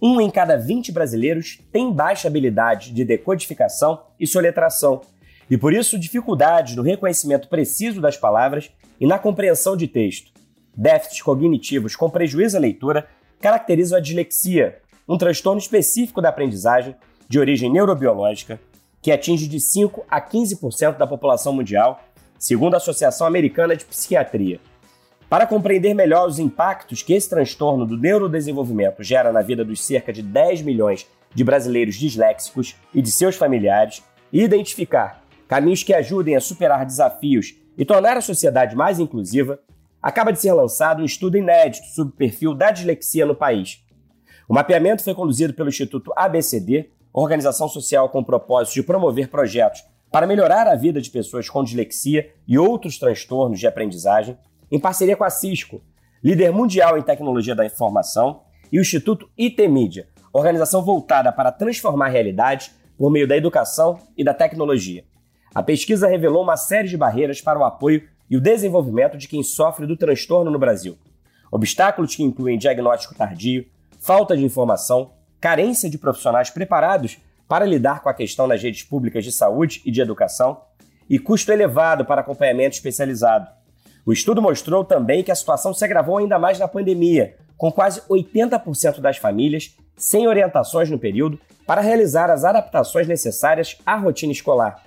Um em cada 20 brasileiros tem baixa habilidade de decodificação e soletração, e por isso dificuldades no reconhecimento preciso das palavras e na compreensão de texto. Déficits cognitivos com prejuízo à leitura caracterizam a dislexia, um transtorno específico da aprendizagem de origem neurobiológica que atinge de 5 a 15% da população mundial, segundo a Associação Americana de Psiquiatria. Para compreender melhor os impactos que esse transtorno do neurodesenvolvimento gera na vida dos cerca de 10 milhões de brasileiros disléxicos e de seus familiares, e identificar caminhos que ajudem a superar desafios e tornar a sociedade mais inclusiva, acaba de ser lançado um estudo inédito sobre o perfil da dislexia no país. O mapeamento foi conduzido pelo Instituto ABCD, organização social com o propósito de promover projetos para melhorar a vida de pessoas com dislexia e outros transtornos de aprendizagem, em parceria com a Cisco, líder mundial em tecnologia da informação, e o Instituto IT Media, organização voltada para transformar realidades por meio da educação e da tecnologia. A pesquisa revelou uma série de barreiras para o apoio e o desenvolvimento de quem sofre do transtorno no Brasil. Obstáculos que incluem diagnóstico tardio, falta de informação, carência de profissionais preparados para lidar com a questão nas redes públicas de saúde e de educação e custo elevado para acompanhamento especializado. O estudo mostrou também que a situação se agravou ainda mais na pandemia, com quase 80% das famílias sem orientações no período para realizar as adaptações necessárias à rotina escolar.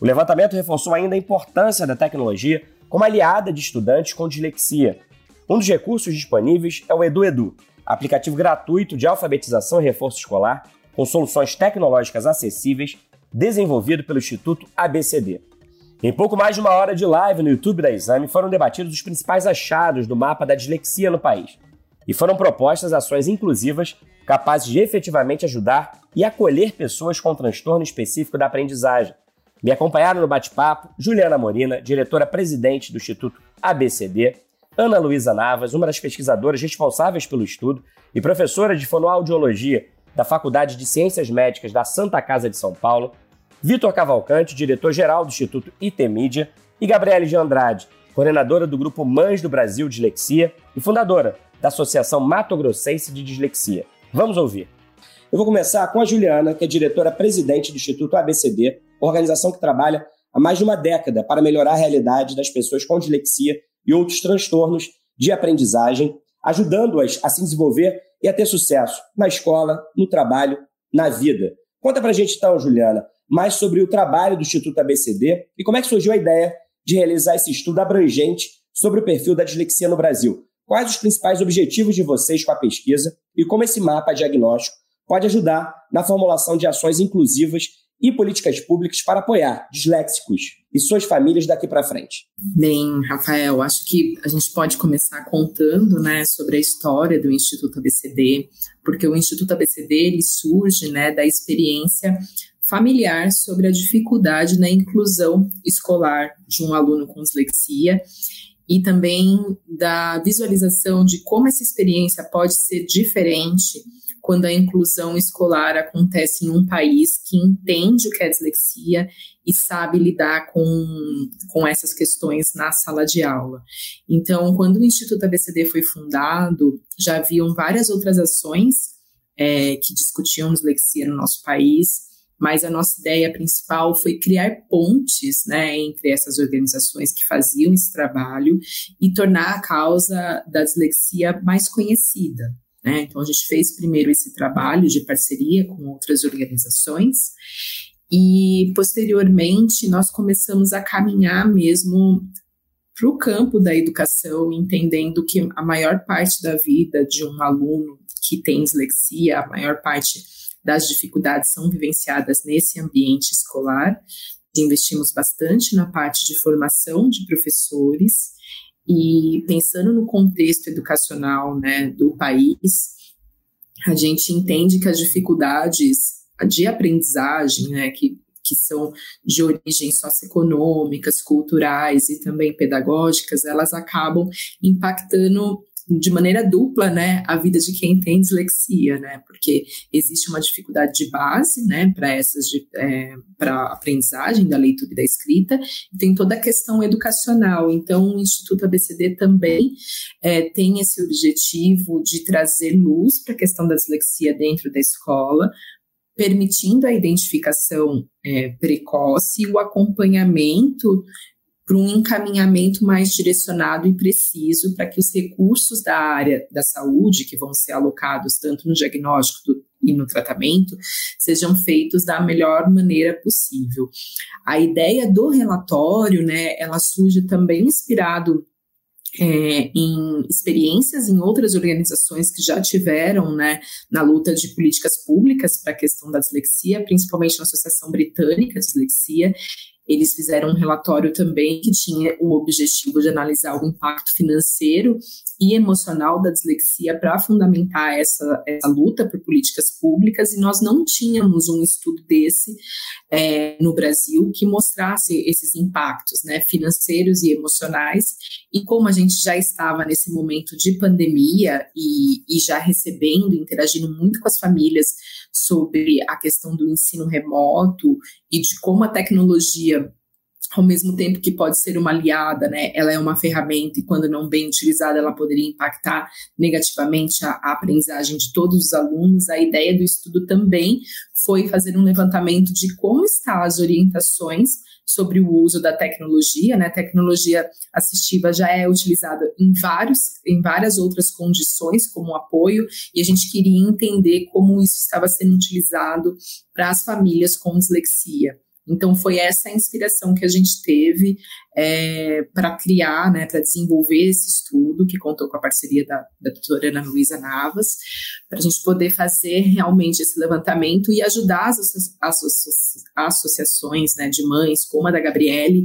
O levantamento reforçou ainda a importância da tecnologia como aliada de estudantes com dislexia. Um dos recursos disponíveis é o EduEdu, aplicativo gratuito de alfabetização e reforço escolar com soluções tecnológicas acessíveis, desenvolvido pelo Instituto ABCD. Em pouco mais de uma hora de live no YouTube da Exame, foram debatidos os principais achados do mapa da dislexia no país. E foram propostas ações inclusivas capazes de efetivamente ajudar e acolher pessoas com transtorno específico da aprendizagem. Me acompanharam no bate-papo Juliana Morina, diretora-presidente do Instituto ABCD, Ana Luísa Navas, uma das pesquisadoras responsáveis pelo estudo e professora de fonoaudiologia da Faculdade de Ciências Médicas da Santa Casa de São Paulo, Vitor Cavalcante, diretor-geral do Instituto IT Mídia, e Gabriele de Andrade, coordenadora do Grupo Mães do Brasil Dislexia e fundadora da Associação Mato Grossense de Dislexia. Vamos ouvir. Eu vou começar com a Juliana, que é diretora-presidente do Instituto ABCD, organização que trabalha há mais de uma década para melhorar a realidade das pessoas com dislexia e outros transtornos de aprendizagem, ajudando-as a se desenvolver e a ter sucesso na escola, no trabalho, na vida. Conta pra gente então, Juliana, mais sobre o trabalho do Instituto ABCD e como é que surgiu a ideia de realizar esse estudo abrangente sobre o perfil da dislexia no Brasil. Quais os principais objetivos de vocês com a pesquisa e como esse mapa diagnóstico pode ajudar na formulação de ações inclusivas e políticas públicas para apoiar disléxicos e suas famílias daqui para frente? Bem, Rafael, acho que a gente pode começar contando, né, sobre a história do Instituto ABCD, porque o Instituto ABCD ele surge, né, da experiência familiar sobre a dificuldade na inclusão escolar de um aluno com dislexia e também da visualização de como essa experiência pode ser diferente quando a inclusão escolar acontece em um país que entende o que é dislexia e sabe lidar com, com essas questões na sala de aula. Então, quando o Instituto ABCD foi fundado, já haviam várias outras ações é, que discutiam dislexia no nosso país, mas a nossa ideia principal foi criar pontes né, entre essas organizações que faziam esse trabalho e tornar a causa da dislexia mais conhecida. Né? Então, a gente fez primeiro esse trabalho de parceria com outras organizações e, posteriormente, nós começamos a caminhar mesmo para o campo da educação, entendendo que a maior parte da vida de um aluno que tem dislexia, a maior parte das dificuldades são vivenciadas nesse ambiente escolar. Investimos bastante na parte de formação de professores e pensando no contexto educacional né, do país, a gente entende que as dificuldades de aprendizagem, né, que, que são de origem socioeconômicas, culturais e também pedagógicas, elas acabam impactando de maneira dupla, né, a vida de quem tem dislexia, né, porque existe uma dificuldade de base, né, para essas, é, para aprendizagem da leitura e da escrita, e tem toda a questão educacional. Então, o Instituto ABCD também é, tem esse objetivo de trazer luz para a questão da dislexia dentro da escola, permitindo a identificação é, precoce e o acompanhamento para um encaminhamento mais direcionado e preciso para que os recursos da área da saúde, que vão ser alocados tanto no diagnóstico e no tratamento, sejam feitos da melhor maneira possível. A ideia do relatório, né, ela surge também inspirado é, em experiências em outras organizações que já tiveram né, na luta de políticas públicas para a questão da dislexia, principalmente na Associação Britânica de Dislexia, eles fizeram um relatório também que tinha o objetivo de analisar o impacto financeiro e emocional da dislexia para fundamentar essa, essa luta por políticas públicas, e nós não tínhamos um estudo desse é, no Brasil que mostrasse esses impactos né, financeiros e emocionais. E como a gente já estava nesse momento de pandemia e, e já recebendo, interagindo muito com as famílias sobre a questão do ensino remoto e de como a tecnologia ao mesmo tempo que pode ser uma aliada, né, ela é uma ferramenta e quando não bem utilizada ela poderia impactar negativamente a, a, aprendizagem de todos os alunos. A ideia do estudo também foi fazer um levantamento de como estão as orientações sobre o uso da tecnologia, né? A tecnologia assistiva já é utilizada em vários, em várias outras condições como apoio e a gente queria entender como isso estava sendo utilizado para as famílias com dislexia. Então, foi essa inspiração que a gente teve é, para criar, né, para desenvolver esse estudo, que contou com a parceria da, da doutora Ana Luísa Navas, para a gente poder fazer realmente esse levantamento e ajudar as associações né, de mães, como a da Gabriele,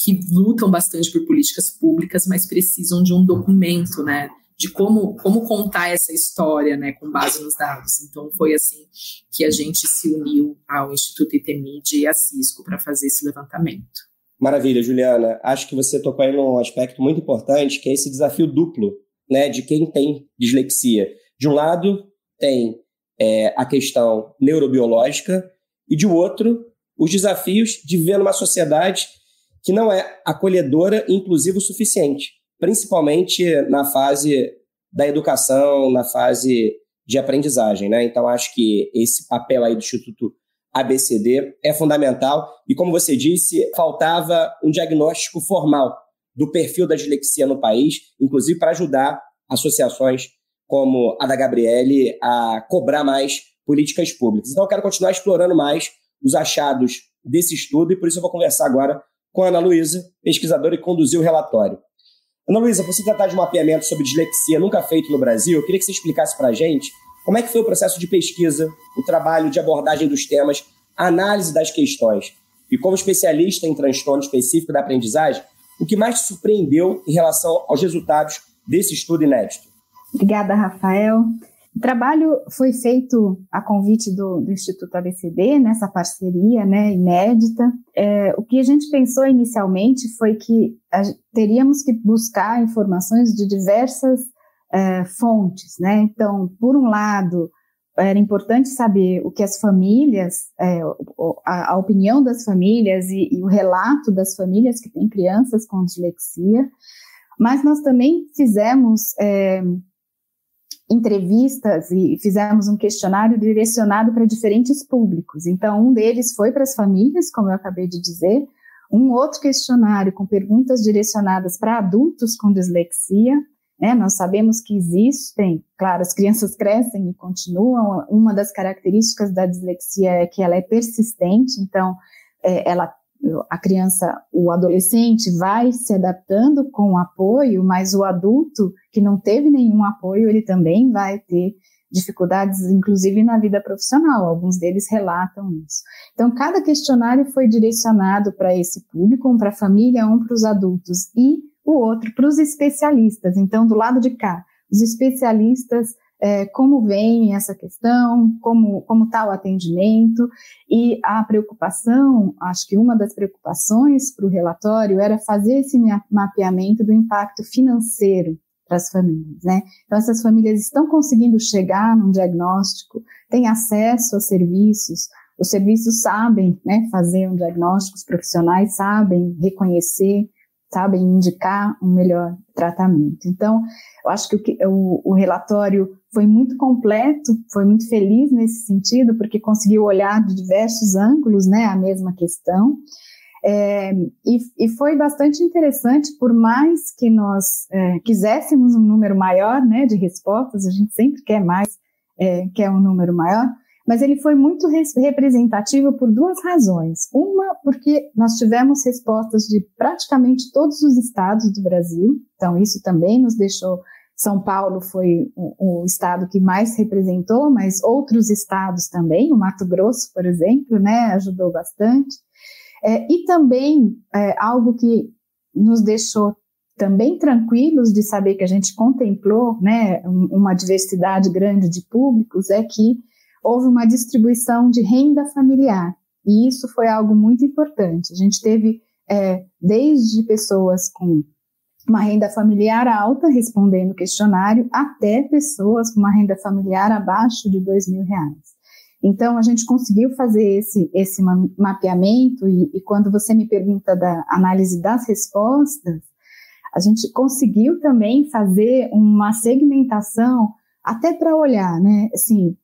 que lutam bastante por políticas públicas, mas precisam de um documento, né, de como, como contar essa história, né, com base nos dados. Então, foi assim que a gente se uniu ao Instituto ITMID e à Cisco para fazer esse levantamento. Maravilha, Juliana. Acho que você tocou aí num aspecto muito importante, que é esse desafio duplo, né, de quem tem dislexia. De um lado, tem é, a questão neurobiológica, e de outro, os desafios de viver numa sociedade que não é acolhedora e inclusiva o suficiente principalmente na fase da educação, na fase de aprendizagem. Né? Então, acho que esse papel aí do Instituto ABCD é fundamental. E, como você disse, faltava um diagnóstico formal do perfil da dislexia no país, inclusive para ajudar associações como a da Gabriele a cobrar mais políticas públicas. Então, eu quero continuar explorando mais os achados desse estudo e por isso eu vou conversar agora com a Ana Luísa, pesquisadora que conduziu o relatório. Ana Luísa, você tratar de um mapeamento sobre dislexia nunca feito no Brasil, eu queria que você explicasse para a gente como é que foi o processo de pesquisa, o trabalho de abordagem dos temas, a análise das questões. E como especialista em transtorno específico da aprendizagem, o que mais te surpreendeu em relação aos resultados desse estudo inédito? Obrigada, Rafael. O trabalho foi feito a convite do, do Instituto ABCD, nessa parceria né, inédita. É, o que a gente pensou inicialmente foi que a, teríamos que buscar informações de diversas é, fontes. Né? Então, por um lado, era importante saber o que as famílias, é, a, a, opinião das famílias e, e, o relato das famílias que têm crianças com dislexia, mas nós também fizemos é, entrevistas e fizemos um questionário direcionado para diferentes públicos. Então, um deles foi para as famílias, como eu acabei de dizer, um outro questionário com perguntas direcionadas para adultos com dislexia. Né? Nós sabemos que existem, claro, as crianças crescem e continuam. Uma das características da dislexia é que ela é persistente, então é, ela a criança, o adolescente vai se adaptando com o apoio, mas o adulto que não teve nenhum apoio, ele também vai ter dificuldades, inclusive na vida profissional. Alguns deles relatam isso. Então, cada questionário foi direcionado para esse público, um para a família, um para os adultos e o outro para os especialistas. Então, do lado de cá, os especialistas é, como vem essa questão, como como está o atendimento e a preocupação, acho que uma das preocupações para o relatório era fazer esse mapeamento do impacto financeiro para as famílias, né? Então essas famílias estão conseguindo chegar num diagnóstico, têm acesso a serviços, os serviços sabem, né, fazer um diagnóstico, os profissionais sabem reconhecer sabem indicar um melhor tratamento. Então, eu acho que o, o, relatório foi muito completo, foi muito feliz nesse sentido, porque conseguiu olhar de diversos ângulos, né, a mesma questão. É, e, e, foi bastante interessante, por mais que nós é, quiséssemos um número maior, né, de respostas, a gente sempre quer mais, é, quer um número maior, mas ele foi muito representativo por duas razões. Uma, porque nós tivemos respostas de praticamente todos os estados do Brasil, então isso também nos deixou. São Paulo foi o, o estado que mais representou, mas outros estados também, o Mato Grosso, por exemplo, né, ajudou bastante. É, e também é, algo que nos deixou também tranquilos de saber que a gente contemplou né, uma diversidade grande de públicos é que houve uma distribuição de renda familiar. E isso foi algo muito importante. A gente teve é, desde pessoas com uma renda familiar alta, respondendo o questionário, até pessoas com uma renda familiar abaixo de dois mil reais. Então, a gente conseguiu fazer esse, esse mapeamento, e, e quando você me pergunta da análise das respostas, a gente conseguiu também fazer uma segmentação até para olhar, né? Assim,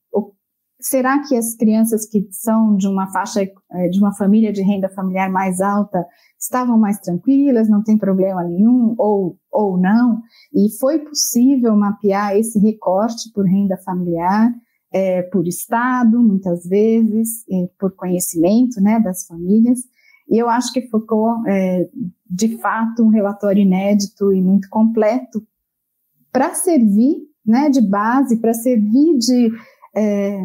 será que as crianças que são de uma faixa, eh, de uma família de renda familiar mais alta, estavam mais tranquilas, não tem problema nenhum, ou, ou não? E foi possível mapear esse recorte por renda familiar, é, por estado, muitas vezes, por conhecimento, né, das famílias. E eu acho que ficou, é, de fato, um relatório inédito e muito completo para servir, né, de base, para servir de é,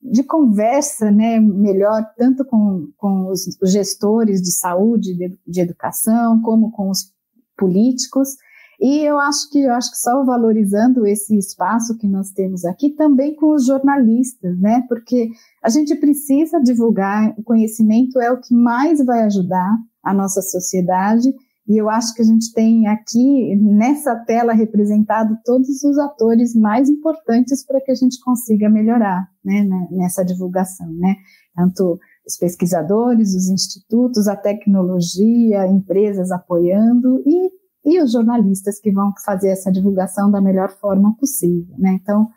de conversa né, melhor, tanto com, com os gestores de saúde, de, de educação, como com os políticos. E eu acho que eu acho que só valorizando esse espaço que nós temos aqui, também com os jornalistas, né? Porque a gente precisa divulgar, o conhecimento é o que mais vai ajudar a nossa sociedade e eu acho que a gente tem aqui nessa tela representado todos os atores mais importantes para que a gente consiga melhorar né, né, nessa divulgação, né? Tanto os pesquisadores, os institutos, a tecnologia, empresas apoiando e, e os jornalistas que vão fazer essa divulgação da melhor forma possível, né? Então,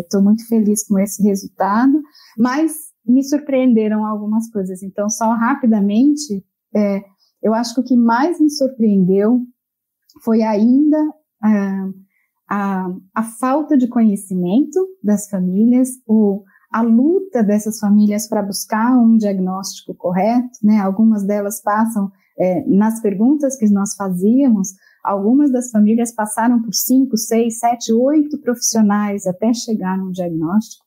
estou é, muito feliz com esse resultado, mas me surpreenderam algumas coisas. Então, só rapidamente, é, eu acho que o que mais me surpreendeu foi ainda a, a, a falta de conhecimento das famílias, o, a luta dessas famílias para buscar um diagnóstico correto, né? Algumas delas passam é, nas perguntas que nós fazíamos, algumas das famílias passaram por cinco, seis, sete, oito profissionais até chegar num diagnóstico.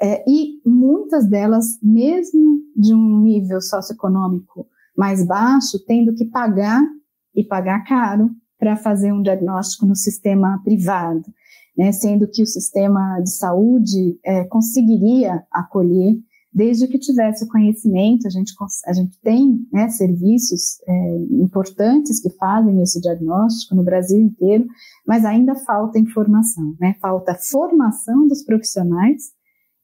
É, e muitas delas, mesmo de um nível socioeconômico mais baixo, tendo que pagar e pagar caro para fazer um diagnóstico no sistema privado, né, sendo que o sistema de saúde é, conseguiria acolher desde que tivesse o conhecimento. A gente, a gente tem né, serviços é, importantes que fazem esse diagnóstico no Brasil inteiro, mas ainda falta informação, né, falta formação dos profissionais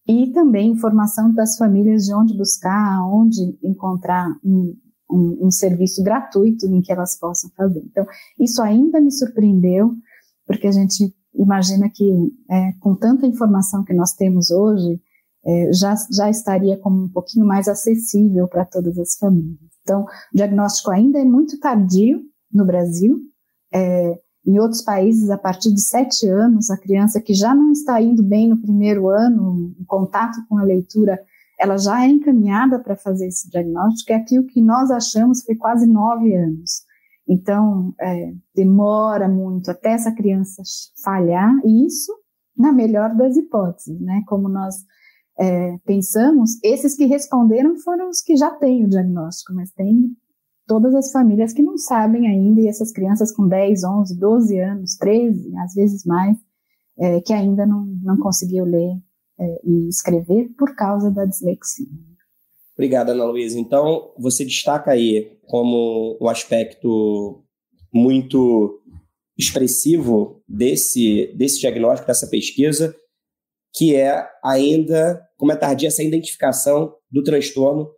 e também informação das famílias de onde buscar, onde encontrar um, um, um, serviço gratuito em que elas possam fazer. Então, isso ainda me surpreendeu, porque a gente imagina que é, com tanta informação que nós temos hoje, é, já, já estaria como um pouquinho mais acessível para todas as famílias. Então, o diagnóstico ainda é muito tardio no Brasil. É, em outros países, a partir de sete anos, a criança que já não está indo bem no primeiro ano, em contato com a leitura, ela já é encaminhada para fazer esse diagnóstico, e aqui o que nós achamos foi quase nove anos. Então, é, demora muito até essa criança falhar, e isso na melhor das hipóteses, né? Como nós é, pensamos, esses que responderam foram os que já têm o diagnóstico, mas tem todas as famílias que não sabem ainda, e essas crianças com 10, 11, 12 anos, 13, às vezes mais, é, que ainda não, não conseguiu ler é, e escrever por causa da dislexia. Obrigado, Ana Luísa. Então, você destaca aí como um aspecto muito expressivo desse, desse diagnóstico, dessa pesquisa, que é ainda, como é tardia, essa identificação do transtorno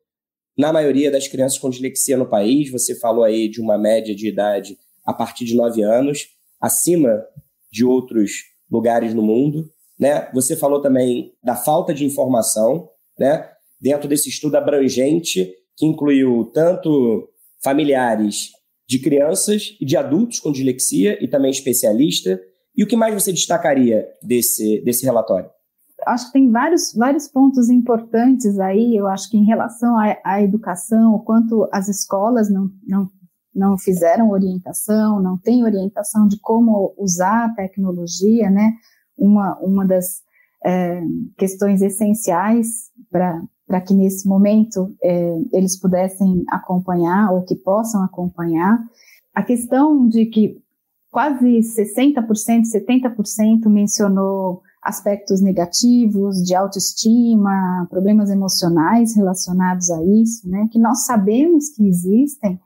na maioria das crianças com dislexia no país. Você falou aí de uma média de idade a partir de 9 anos, acima de outros lugares no mundo. Né? Você falou também da falta de informação, né? dentro desse estudo abrangente, que incluiu tanto familiares de crianças e de adultos com dislexia e também especialista. E o que mais você destacaria desse, desse relatório? Acho que tem vários, vários pontos importantes aí, eu acho que em relação à, à educação, o quanto as escolas não, não, não fizeram orientação, não tem orientação de como usar a tecnologia, né? Uma, uma das é, questões essenciais para que nesse momento é, eles pudessem acompanhar ou que possam acompanhar. A questão de que quase 60%, 70% mencionou aspectos negativos de autoestima, problemas emocionais relacionados a isso, né, que nós sabemos que existem,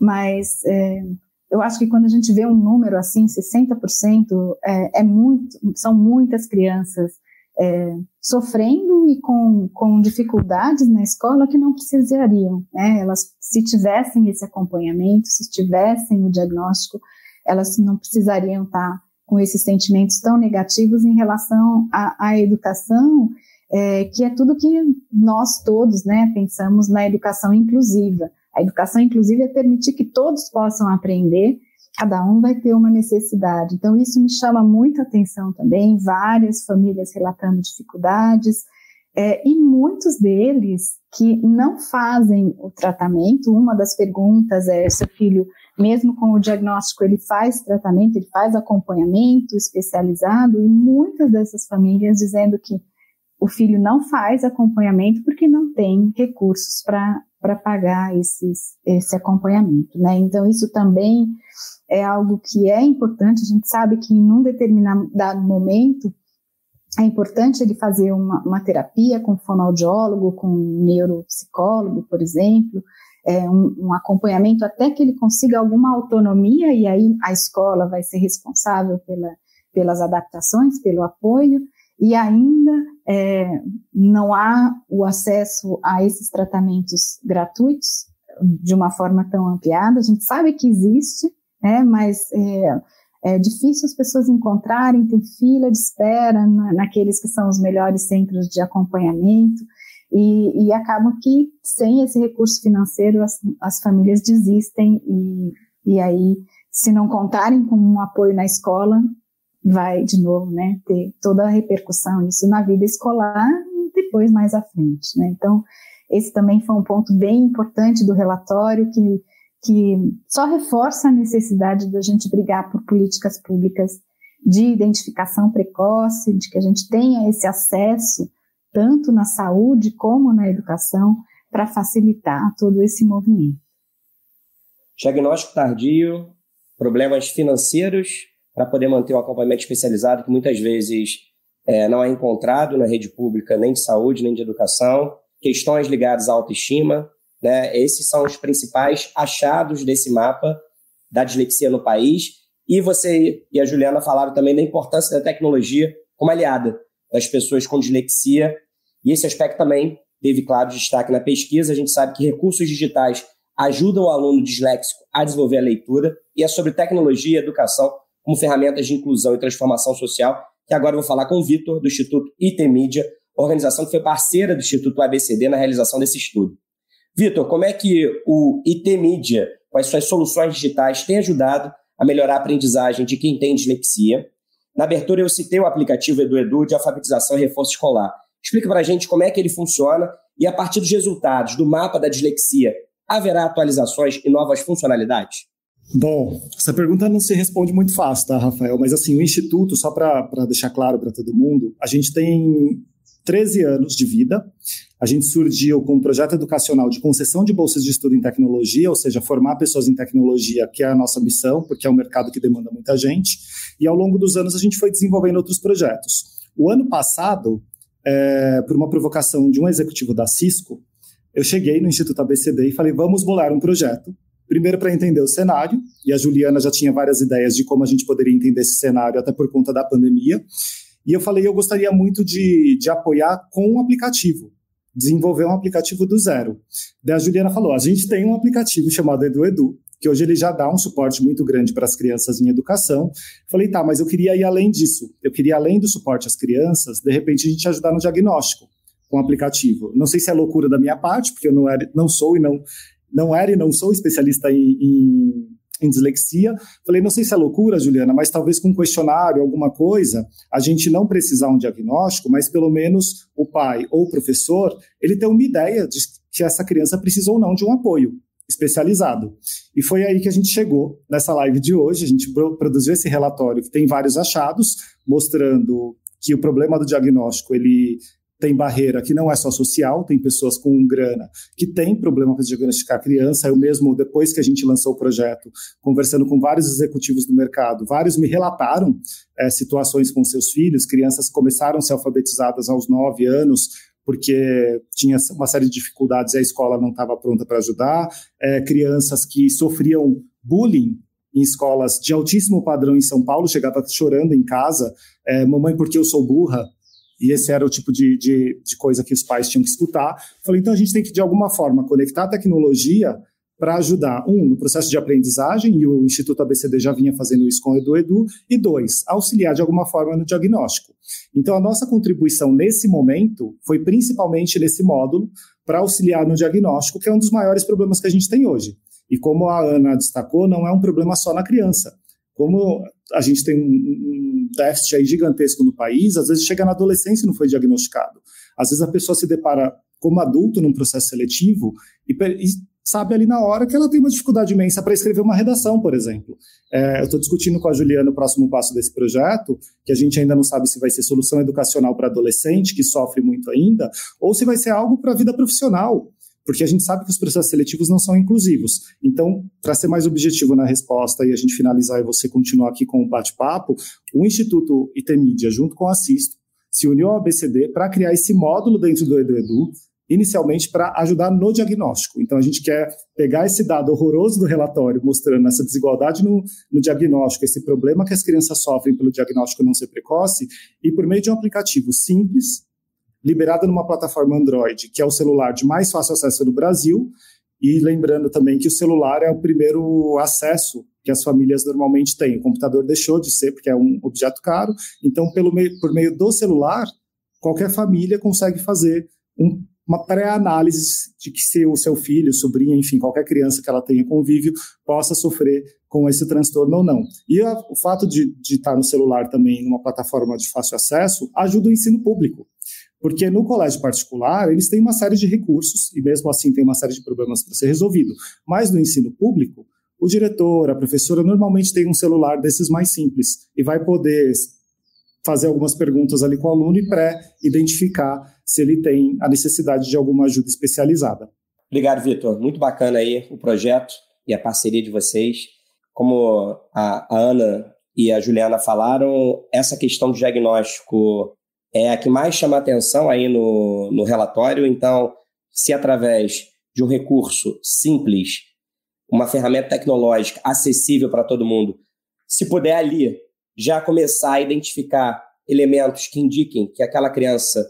mas é, eu acho que quando a gente vê um número assim, 60%, é, é muito, são muitas crianças é, sofrendo e com, com dificuldades na escola que não precisariam. Né? Elas, se tivessem esse acompanhamento, se tivessem o diagnóstico, elas não precisariam estar com esses sentimentos tão negativos em relação à, à educação, é, que é tudo que nós todos né, pensamos na educação inclusiva. A educação inclusiva é permitir que todos possam aprender cada um vai ter uma necessidade. Então, isso me chama muita atenção também, várias famílias relatando dificuldades, é, e muitos deles que não fazem o tratamento. Uma das perguntas é: seu filho, mesmo com o diagnóstico, ele faz tratamento, ele faz acompanhamento especializado, e muitas dessas famílias dizendo que o filho não faz acompanhamento porque não tem recursos para pagar esses, esse acompanhamento. Né? Então, isso também é algo que é importante. A gente sabe que em um determinado momento é importante ele fazer uma, uma terapia com fonoaudiólogo, com neuropsicólogo, por exemplo, é, um, um, acompanhamento até que ele consiga alguma autonomia e aí a escola vai ser responsável pela, pelas adaptações, pelo apoio e ainda é, não há o acesso a esses tratamentos gratuitos de uma forma tão ampliada. A gente sabe que existe, né? Mas é, é difícil as pessoas encontrarem, tem fila de espera na, naqueles que são os melhores centros de acompanhamento. E, e acabam que, sem esse recurso financeiro, as, as famílias desistem e, e aí, se não contarem com um apoio na escola, vai de novo, né, ter toda a repercussão isso na vida escolar e depois mais à frente, né? Então, esse também foi um ponto bem importante do relatório que que só reforça a necessidade da gente brigar por políticas públicas de identificação precoce, de que a gente tenha esse acesso tanto na saúde como na educação para facilitar todo esse movimento. Diagnóstico tardio, problemas financeiros para poder manter o acompanhamento especializado que muitas vezes é, não é encontrado na rede pública nem de saúde nem de educação, questões ligadas à autoestima, né? Esses são os principais achados desse mapa da dislexia no país. E você e a Juliana falaram também da importância da tecnologia como aliada das pessoas com dislexia. E esse aspecto também teve claro destaque na pesquisa. A gente sabe que recursos digitais ajudam o aluno disléxico a desenvolver a leitura. E é sobre tecnologia e educação como ferramentas de inclusão e transformação social, que agora eu vou falar com o Vitor, do Instituto IT Mídia, organização que foi parceira do Instituto ABCD na realização desse estudo. Vitor, como é que o IT Media, com as suas soluções digitais, tem ajudado a melhorar a aprendizagem de quem tem dislexia? Na abertura, eu citei o aplicativo EduEdu de alfabetização e reforço escolar. Explica para a gente como é que ele funciona e, a partir dos resultados do mapa da dislexia, haverá atualizações e novas funcionalidades? Bom, essa pergunta não se responde muito fácil, tá, Rafael? Mas assim, o Instituto, só para deixar claro para todo mundo, a gente tem 13 anos de vida. A gente surgiu com um projeto educacional de concessão de bolsas de estudo em tecnologia, ou seja, formar pessoas em tecnologia, que é a nossa missão, porque é um mercado que demanda muita gente. E ao longo dos anos a gente foi desenvolvendo outros projetos. O ano passado, é, por uma provocação de um executivo da Cisco, eu cheguei no Instituto ABCD e falei: vamos bolar um projeto. Primeiro, para entender o cenário, e a Juliana já tinha várias ideias de como a gente poderia entender esse cenário, até por conta da pandemia. E eu falei: eu gostaria muito de, de apoiar com um aplicativo, desenvolver um aplicativo do zero. Daí a Juliana falou: a gente tem um aplicativo chamado EduEdu, que hoje ele já dá um suporte muito grande para as crianças em educação. Falei, tá, mas eu queria ir além disso. Eu queria, além do suporte às crianças, de repente a gente ajudar no diagnóstico com o aplicativo. Não sei se é loucura da minha parte, porque eu não, era, não sou e não, não era e não sou especialista em, em, em, dislexia. Falei, não sei se é loucura, Juliana, mas talvez com um questionário, alguma coisa, a gente não precisar um diagnóstico, mas pelo menos o pai ou o professor, ele tem uma ideia de que essa criança precisa ou não de um apoio especializado. E foi aí que a gente chegou nessa live de hoje. A gente produziu esse relatório que tem vários achados, mostrando que o problema do diagnóstico ele tem barreira que não é só social, tem pessoas com grana que têm problema para diagnosticar criança. Eu mesmo, depois que a gente lançou o projeto, conversando com vários executivos do mercado, vários me relataram é, situações com seus filhos, crianças começaram a ser alfabetizadas aos nove anos, porque tinha uma série de dificuldades e a escola não estava pronta para ajudar, é, crianças que sofriam bullying em escolas de altíssimo padrão em São Paulo, chegava chorando em casa, é, mamãe, porque eu sou burra? E esse era o tipo de, de, de, coisa que os pais tinham que escutar. Falei, então a gente tem que, de alguma forma, conectar a tecnologia para ajudar, um, no processo de aprendizagem, e o Instituto ABCD já vinha fazendo isso com o Edu Edu, e dois, auxiliar de alguma forma no diagnóstico. Então, a nossa contribuição nesse momento foi principalmente nesse módulo para auxiliar no diagnóstico, que é um dos maiores problemas que a gente tem hoje. E como a Ana destacou, não é um problema só na criança. Como a gente tem um déficit aí gigantesco no país, às vezes chega na adolescência e não foi diagnosticado. Às vezes a pessoa se depara como adulto num processo seletivo e, e sabe ali na hora que ela tem uma dificuldade imensa para escrever uma redação, por exemplo. É, eu estou discutindo com a Juliana o próximo passo desse projeto, que a gente ainda não sabe se vai ser solução educacional para adolescente, que sofre muito ainda, ou se vai ser algo para a vida profissional, porque a gente sabe que os processos seletivos não são inclusivos. Então, para ser mais objetivo na resposta e a gente finalizar e você continuar aqui com o bate-papo, o Instituto ITMídia, junto com a Assisto, se uniu ao ABCD para criar esse módulo dentro do EduEdu, inicialmente para ajudar no diagnóstico. Então, a gente quer pegar esse dado horroroso do relatório, mostrando essa desigualdade no, no, diagnóstico, esse problema que as crianças sofrem pelo diagnóstico não ser precoce, e por meio de um aplicativo simples, liberado numa plataforma Android, que é o celular de mais fácil acesso no Brasil, e lembrando também que o celular é o primeiro acesso que as famílias normalmente têm. O computador deixou de ser, porque é um objeto caro, então, pelo meio, por meio do celular, qualquer família consegue fazer um uma pré-análise de que se o seu filho, sobrinha, enfim, qualquer criança que ela tenha convívio, possa sofrer com esse transtorno ou não. E a, o fato de, de estar no celular também, numa plataforma de fácil acesso, ajuda o ensino público. Porque no colégio particular, eles têm uma série de recursos, e mesmo assim tem uma série de problemas para ser resolvido. Mas no ensino público, o diretor, a professora, normalmente tem um celular desses mais simples e vai poder fazer algumas perguntas ali com o aluno e pré-identificar se ele tem a necessidade de alguma ajuda especializada. Obrigado, Vitor. Muito bacana aí o projeto e a parceria de vocês. Como a, Ana e a Juliana falaram, essa questão do diagnóstico é a que mais chama atenção aí no, no relatório. Então, se através de um recurso simples, uma ferramenta tecnológica acessível para todo mundo, se puder ali já começar a identificar elementos que indiquem que aquela criança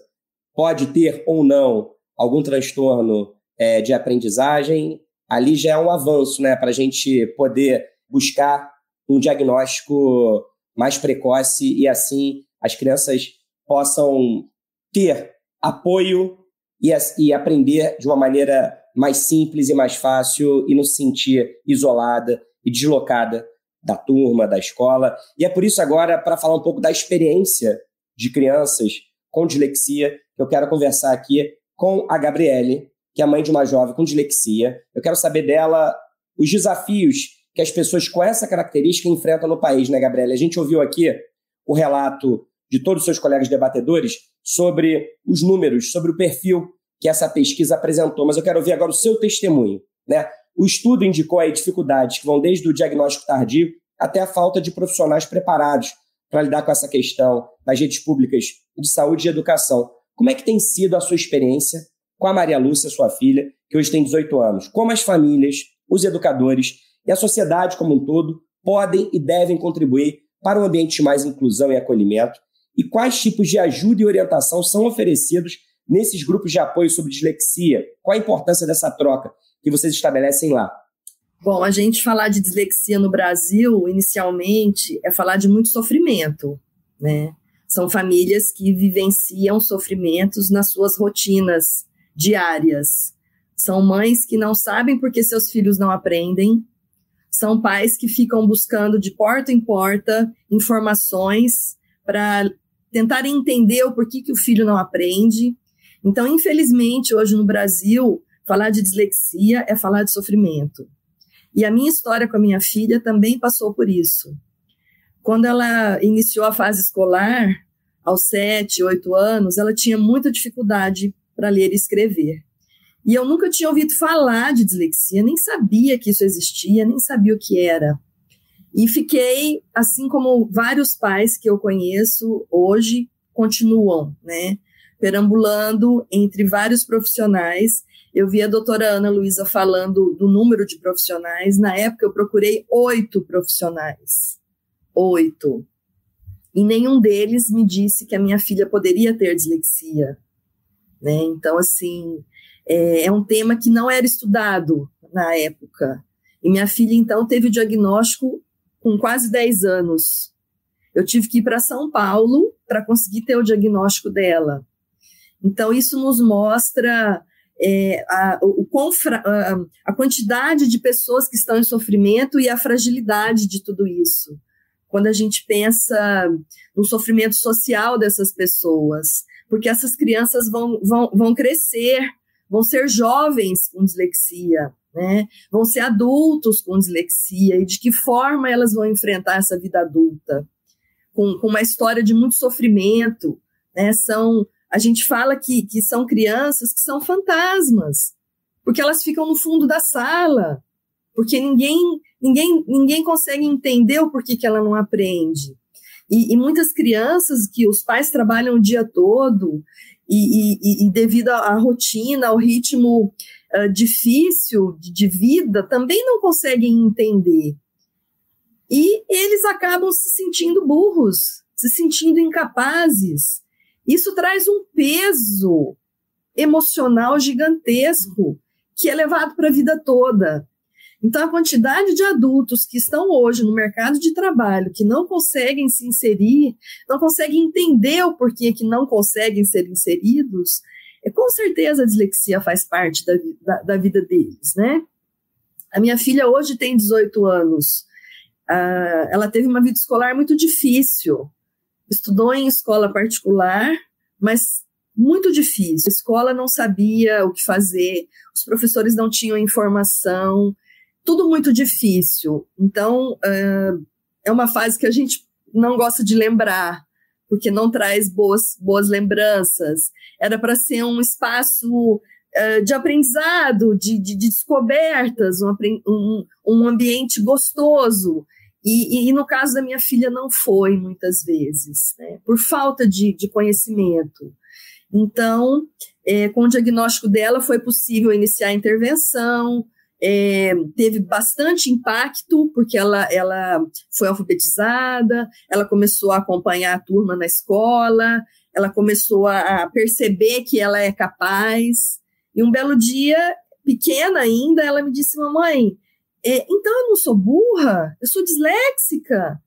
pode ter ou não algum transtorno é, de aprendizagem, ali já é um avanço né, para a gente poder buscar um diagnóstico mais precoce e assim as crianças possam ter apoio e, e aprender de uma maneira mais simples e mais fácil e não se sentir isolada e deslocada da turma, da escola. E é por isso agora, para falar um pouco da experiência de crianças com dislexia, eu quero conversar aqui com a Gabriele, que é mãe de uma jovem com dislexia. Eu quero saber dela os desafios que as pessoas com essa característica enfrentam no país, né, Gabriele? A gente ouviu aqui o relato de todos os seus colegas debatedores sobre os números, sobre o perfil que essa pesquisa apresentou, mas eu quero ouvir agora o seu testemunho. Né? O estudo indicou aí dificuldades que vão desde o diagnóstico tardio até a falta de profissionais preparados para lidar com essa questão nas redes públicas de saúde e educação. Como é que tem sido a sua experiência com a Maria Lúcia, sua filha, que hoje tem 18 anos? Como as famílias, os educadores e a sociedade como um todo podem e devem contribuir para um ambiente de mais inclusão e acolhimento? E quais tipos de ajuda e orientação são oferecidos nesses grupos de apoio sobre dislexia? Qual a importância dessa troca que vocês estabelecem lá? Bom, a gente falar de dislexia no Brasil, inicialmente, é falar de muito sofrimento, né? São famílias que vivenciam sofrimentos nas suas rotinas diárias. São mães que não sabem por que seus filhos não aprendem. São pais que ficam buscando de porta em porta informações para tentar entender o porquê que o filho não aprende. Então, infelizmente, hoje no Brasil, falar de dislexia é falar de sofrimento. E a minha história com a minha filha também passou por isso. Quando ela iniciou a fase escolar, aos sete, oito anos, ela tinha muita dificuldade para ler e escrever. E eu nunca tinha ouvido falar de dislexia, nem sabia que isso existia, nem sabia o que era. E fiquei, assim como vários pais que eu conheço hoje continuam, né? Perambulando entre vários profissionais. Eu vi a doutora Ana Luísa falando do número de profissionais. Na época, eu procurei oito profissionais. Oito. E nenhum deles me disse que a minha filha poderia ter dislexia. Né? Então, assim, é, é um tema que não era estudado na época. E minha filha, então, teve o diagnóstico com quase 10 anos. Eu tive que ir para São Paulo para conseguir ter o diagnóstico dela. Então, isso nos mostra é, a, o, a, a quantidade de pessoas que estão em sofrimento e a fragilidade de tudo isso. Quando a gente pensa no sofrimento social dessas pessoas, porque essas crianças vão, vão, vão crescer, vão ser jovens com dislexia, né? Vão ser adultos com dislexia e de que forma elas vão enfrentar essa vida adulta? Com, com uma história de muito sofrimento, né? São, a gente fala que, que são crianças que são fantasmas, porque elas ficam no fundo da sala, porque ninguém, ninguém, ninguém consegue entender o porquê que ela não aprende. E, e, muitas crianças que os pais trabalham o dia todo e, e, e devido à rotina, ao ritmo uh, difícil de, de vida, também não conseguem entender. E eles acabam se sentindo burros, se sentindo incapazes. Isso traz um peso emocional gigantesco que é levado para a vida toda. Então, a quantidade de adultos que estão hoje no mercado de trabalho, que não conseguem se inserir, não conseguem entender o porquê que não conseguem ser inseridos, com certeza a dislexia faz parte da, da, da vida deles, né? A minha filha hoje tem 18 anos. Uh, ela teve uma vida escolar muito difícil. Estudou em escola particular, mas muito difícil. A escola não sabia o que fazer, os professores não tinham informação, tudo muito difícil. Então, uh, é uma fase que a gente não gosta de lembrar, porque não traz boas, boas lembranças. Era para ser um espaço uh, de aprendizado, de, de, de descobertas, um, um, um, ambiente gostoso. E, e, e, no caso da minha filha, não foi muitas vezes, né? por falta de, de conhecimento. Então, é, com o diagnóstico dela, foi possível iniciar a intervenção, é, teve bastante impacto, porque ela, ela foi alfabetizada, ela começou a acompanhar a turma na escola, ela começou a perceber que ela é capaz. E um belo dia, pequena ainda, ela me disse: Mamãe, é, então eu não sou burra, eu sou disléxica.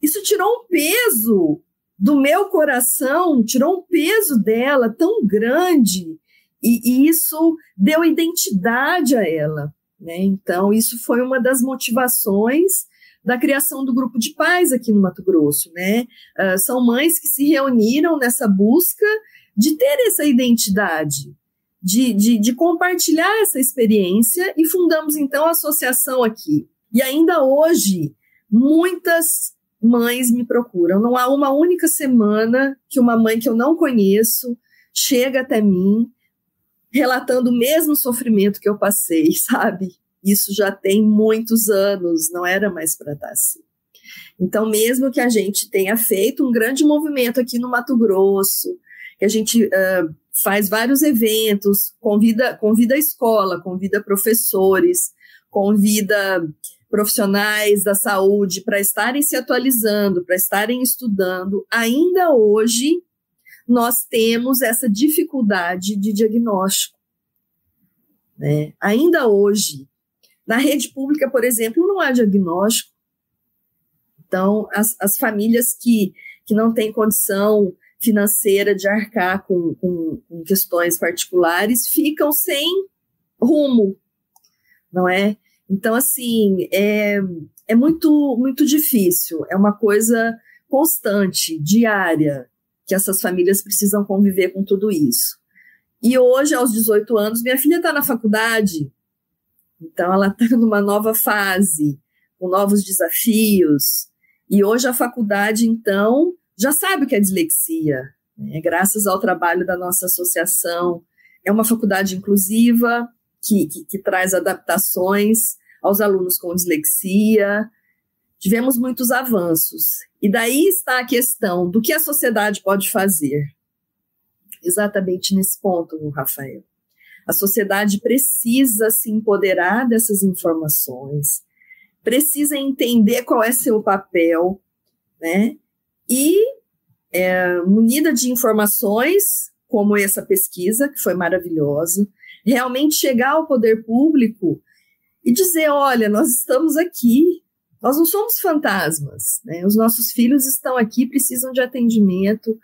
Isso tirou um peso do meu coração, tirou um peso dela tão grande e, e isso deu identidade a ela. Né? Então, isso foi uma das motivações da criação do grupo de pais aqui no Mato Grosso. Né? Uh, são mães que se reuniram nessa busca de ter essa identidade, de, de, de, compartilhar essa experiência e fundamos então a associação aqui. E ainda hoje, muitas mães me procuram. Não há uma única semana que uma mãe que eu não conheço chega até mim relatando o mesmo sofrimento que eu passei, sabe? Isso já tem muitos anos, não era mais para estar assim. Então, mesmo que a gente tenha feito um grande movimento aqui no Mato Grosso, que a gente uh, faz vários eventos, convida, convida a escola, convida professores, convida profissionais da saúde para estarem se atualizando, para estarem estudando, ainda hoje nós temos essa dificuldade de diagnóstico. Né? Ainda hoje, na rede pública, por exemplo, não há diagnóstico. Então, as, as famílias que, que não têm condição financeira de arcar com, com, com questões particulares ficam sem rumo, não é? Então, assim, é, é muito, muito difícil, é uma coisa constante, diária, que essas famílias precisam conviver com tudo isso. E hoje, aos 18 anos, minha filha está na faculdade, então ela está numa nova fase, com novos desafios. E hoje a faculdade, então, já sabe o que é dislexia, né? graças ao trabalho da nossa associação. É uma faculdade inclusiva, que, que, que traz adaptações aos alunos com dislexia. Tivemos muitos avanços. E daí está a questão do que a sociedade pode fazer. Exatamente nesse ponto, Rafael. A sociedade precisa se empoderar dessas informações, precisa entender qual é seu papel, né? E é, munida de informações, como essa pesquisa, que foi maravilhosa, realmente chegar ao poder público e dizer: olha, nós estamos aqui, nós não somos fantasmas, né? os nossos filhos estão aqui, precisam de atendimento,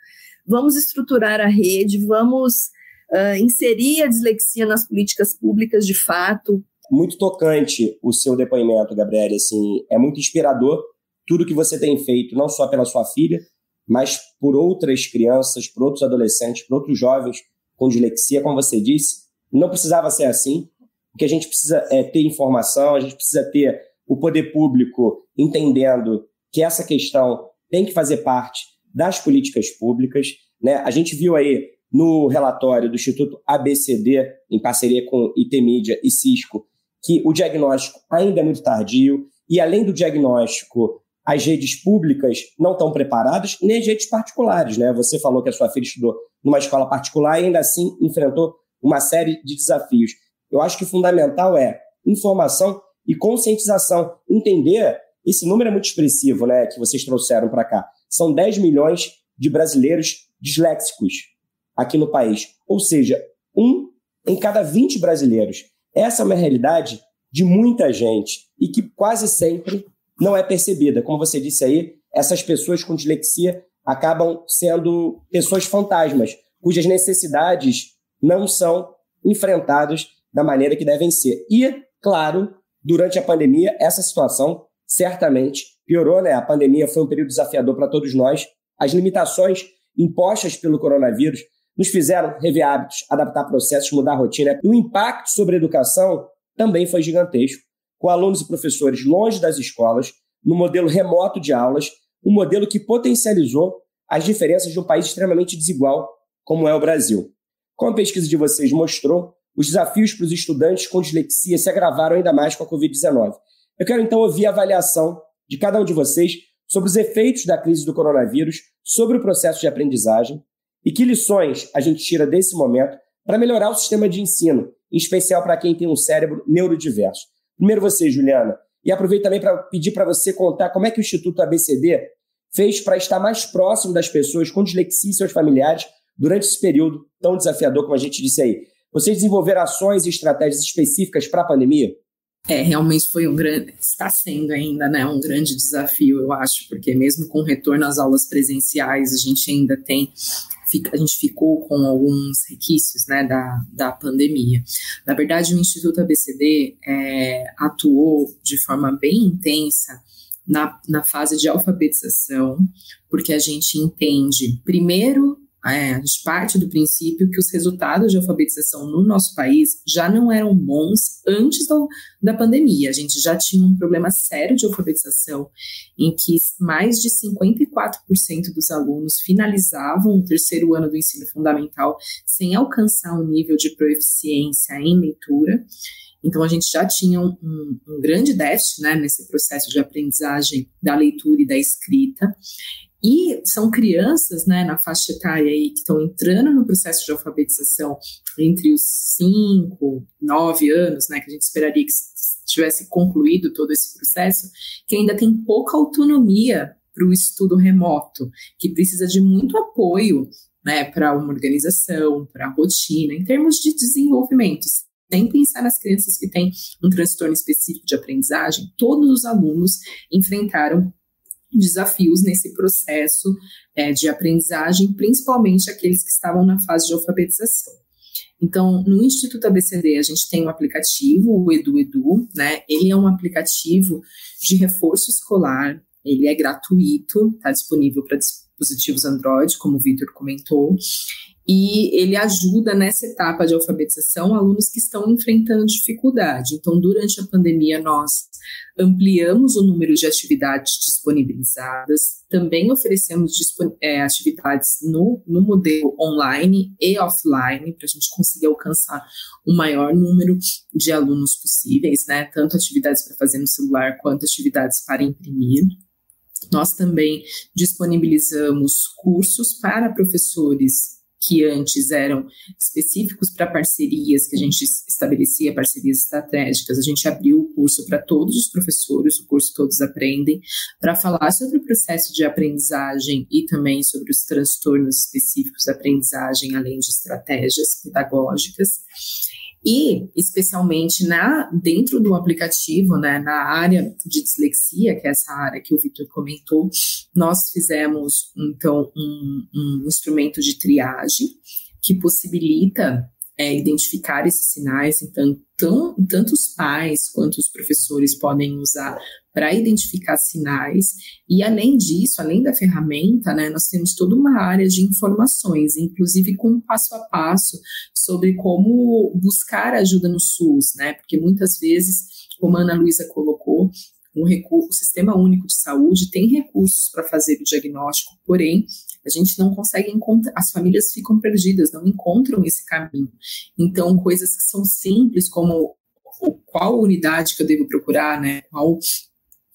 vamos estruturar a rede, vamos uh, inserir a dislexia nas políticas públicas de fato. Muito tocante o seu depoimento, Gabriele, assim, é muito inspirador tudo que você tem feito, não só pela sua filha, mas por outras crianças, por outros adolescentes, por outros jovens com dislexia, como você disse, não precisava ser assim, porque a gente precisa é, ter informação, a gente precisa ter o poder público entendendo que essa questão tem que fazer parte das políticas públicas. Né? A gente viu aí no relatório do Instituto ABCD, em parceria com IT Media e Cisco, que o diagnóstico ainda é muito tardio, e além do diagnóstico, as redes públicas não estão preparadas, nem as redes particulares. Né? Você falou que a sua filha estudou numa escola particular e ainda assim enfrentou uma série de desafios. Eu acho que o fundamental é informação e conscientização. Entender, esse número é muito expressivo né, que vocês trouxeram para cá. São 10 milhões de brasileiros disléxicos aqui no país. Ou seja, um em cada 20 brasileiros. Essa é uma realidade de muita gente e que quase sempre não é percebida. Como você disse aí, essas pessoas com dislexia acabam sendo pessoas fantasmas, cujas necessidades não são enfrentadas da maneira que devem ser. E, claro, durante a pandemia, essa situação certamente piorou, né? A pandemia foi um período desafiador para todos nós. As limitações impostas pelo coronavírus nos fizeram rever hábitos, adaptar processos, mudar a rotina. E o impacto sobre a educação também foi gigantesco, com alunos e professores longe das escolas, no modelo remoto de aulas, um modelo que potencializou as diferenças de um país extremamente desigual como é o Brasil. Como a pesquisa de vocês mostrou, os desafios para os estudantes com dislexia se agravaram ainda mais com a Covid-19. Eu quero então ouvir a avaliação de cada um de vocês sobre os efeitos da crise do coronavírus sobre o processo de aprendizagem e que lições a gente tira desse momento para melhorar o sistema de ensino, em especial para quem tem um cérebro neurodiverso. Primeiro você, Juliana, e aproveito também para pedir para você contar como é que o Instituto ABCD fez para estar mais próximo das pessoas com dislexia e seus familiares durante esse período tão desafiador, como a gente disse aí. Vocês desenvolveram ações e estratégias específicas para a pandemia? É, realmente foi um grande, está sendo ainda, né, um grande desafio, eu acho, porque mesmo com o retorno às aulas presenciais, a gente ainda tem a gente ficou com alguns requisitos né, da, da pandemia. Na verdade, o Instituto ABCD é, atuou de forma bem intensa na, na fase de alfabetização, porque a gente entende, primeiro, é, a gente parte do princípio que os resultados de alfabetização no nosso país já não eram bons antes do, da pandemia. A gente já tinha um problema sério de alfabetização, em que mais de 54% dos alunos finalizavam o terceiro ano do ensino fundamental sem alcançar um nível de proficiência em leitura. Então, a gente já tinha um, um, grande déficit né, nesse processo de aprendizagem da leitura e da escrita. E são crianças, né, na faixa etária aí, que estão entrando no processo de alfabetização entre os 5, 9 anos, né, que a gente esperaria que tivesse concluído todo esse processo, que ainda tem pouca autonomia para o estudo remoto, que precisa de muito apoio né, para uma organização, para a rotina, em termos de desenvolvimento. Sem pensar nas crianças que têm um transtorno específico de aprendizagem, todos os alunos enfrentaram desafios nesse processo é, de aprendizagem, principalmente aqueles que estavam na fase de alfabetização. Então, no Instituto ABCD, a gente tem um aplicativo, o Edu Edu, né? Ele é um aplicativo de reforço escolar, ele é gratuito, está disponível para dispositivos Android, como o Vitor comentou, e ele ajuda nessa etapa de alfabetização alunos que estão enfrentando dificuldade. Então, durante a pandemia, nós ampliamos o número de atividades disponibilizadas, também oferecemos é, atividades no, no modelo online e offline, para a gente conseguir alcançar o maior número de alunos possíveis, né? Tanto atividades para fazer no celular quanto atividades para imprimir. Nós também disponibilizamos cursos para professores que antes eram específicos para parcerias, que a gente estabelecia parcerias estratégicas, a gente abriu o curso para todos os professores, o curso Todos Aprendem, para falar sobre o processo de aprendizagem e também sobre os transtornos específicos da aprendizagem, além de estratégias pedagógicas. E, especialmente na, dentro do aplicativo, né, na área de dislexia, que é essa área que o Victor comentou, nós fizemos, então, um, um instrumento de triagem que possibilita é, identificar esses sinais, então tão, tanto os pais quanto os professores podem usar para identificar sinais, e além disso, além da ferramenta, né, nós temos toda uma área de informações, inclusive com um passo a passo sobre como buscar ajuda no SUS, né, porque muitas vezes, como a Ana Luísa colocou, um recurso, o Sistema Único de Saúde tem recursos para fazer o diagnóstico, porém, a gente não consegue encontrar, as famílias ficam perdidas, não encontram esse caminho. Então, coisas que são simples, como qual unidade que eu devo procurar, né? Qual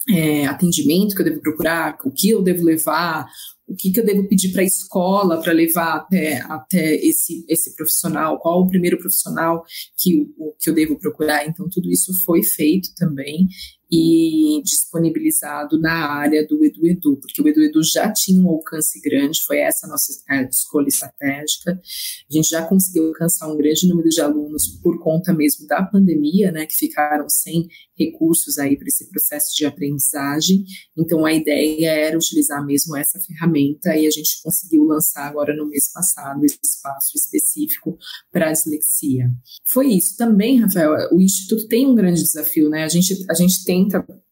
é, atendimento que eu devo procurar, o que eu devo levar, o que, que eu devo pedir para a escola para levar até, até esse, esse profissional, qual o primeiro profissional que, o, que eu devo procurar. Então, tudo isso foi feito também e disponibilizado na área do Edu Edu, porque o Edu Edu já tinha um alcance grande, foi essa a nossa é, escolha estratégica. A gente já conseguiu alcançar um grande número de alunos por conta mesmo da pandemia, né, que ficaram sem recursos aí para esse processo de aprendizagem. Então a ideia era utilizar mesmo essa ferramenta e a gente conseguiu lançar agora no mês passado esse espaço específico para a dislexia. Foi isso também, Rafael. O instituto tem um grande desafio, né? A gente a gente tem tenta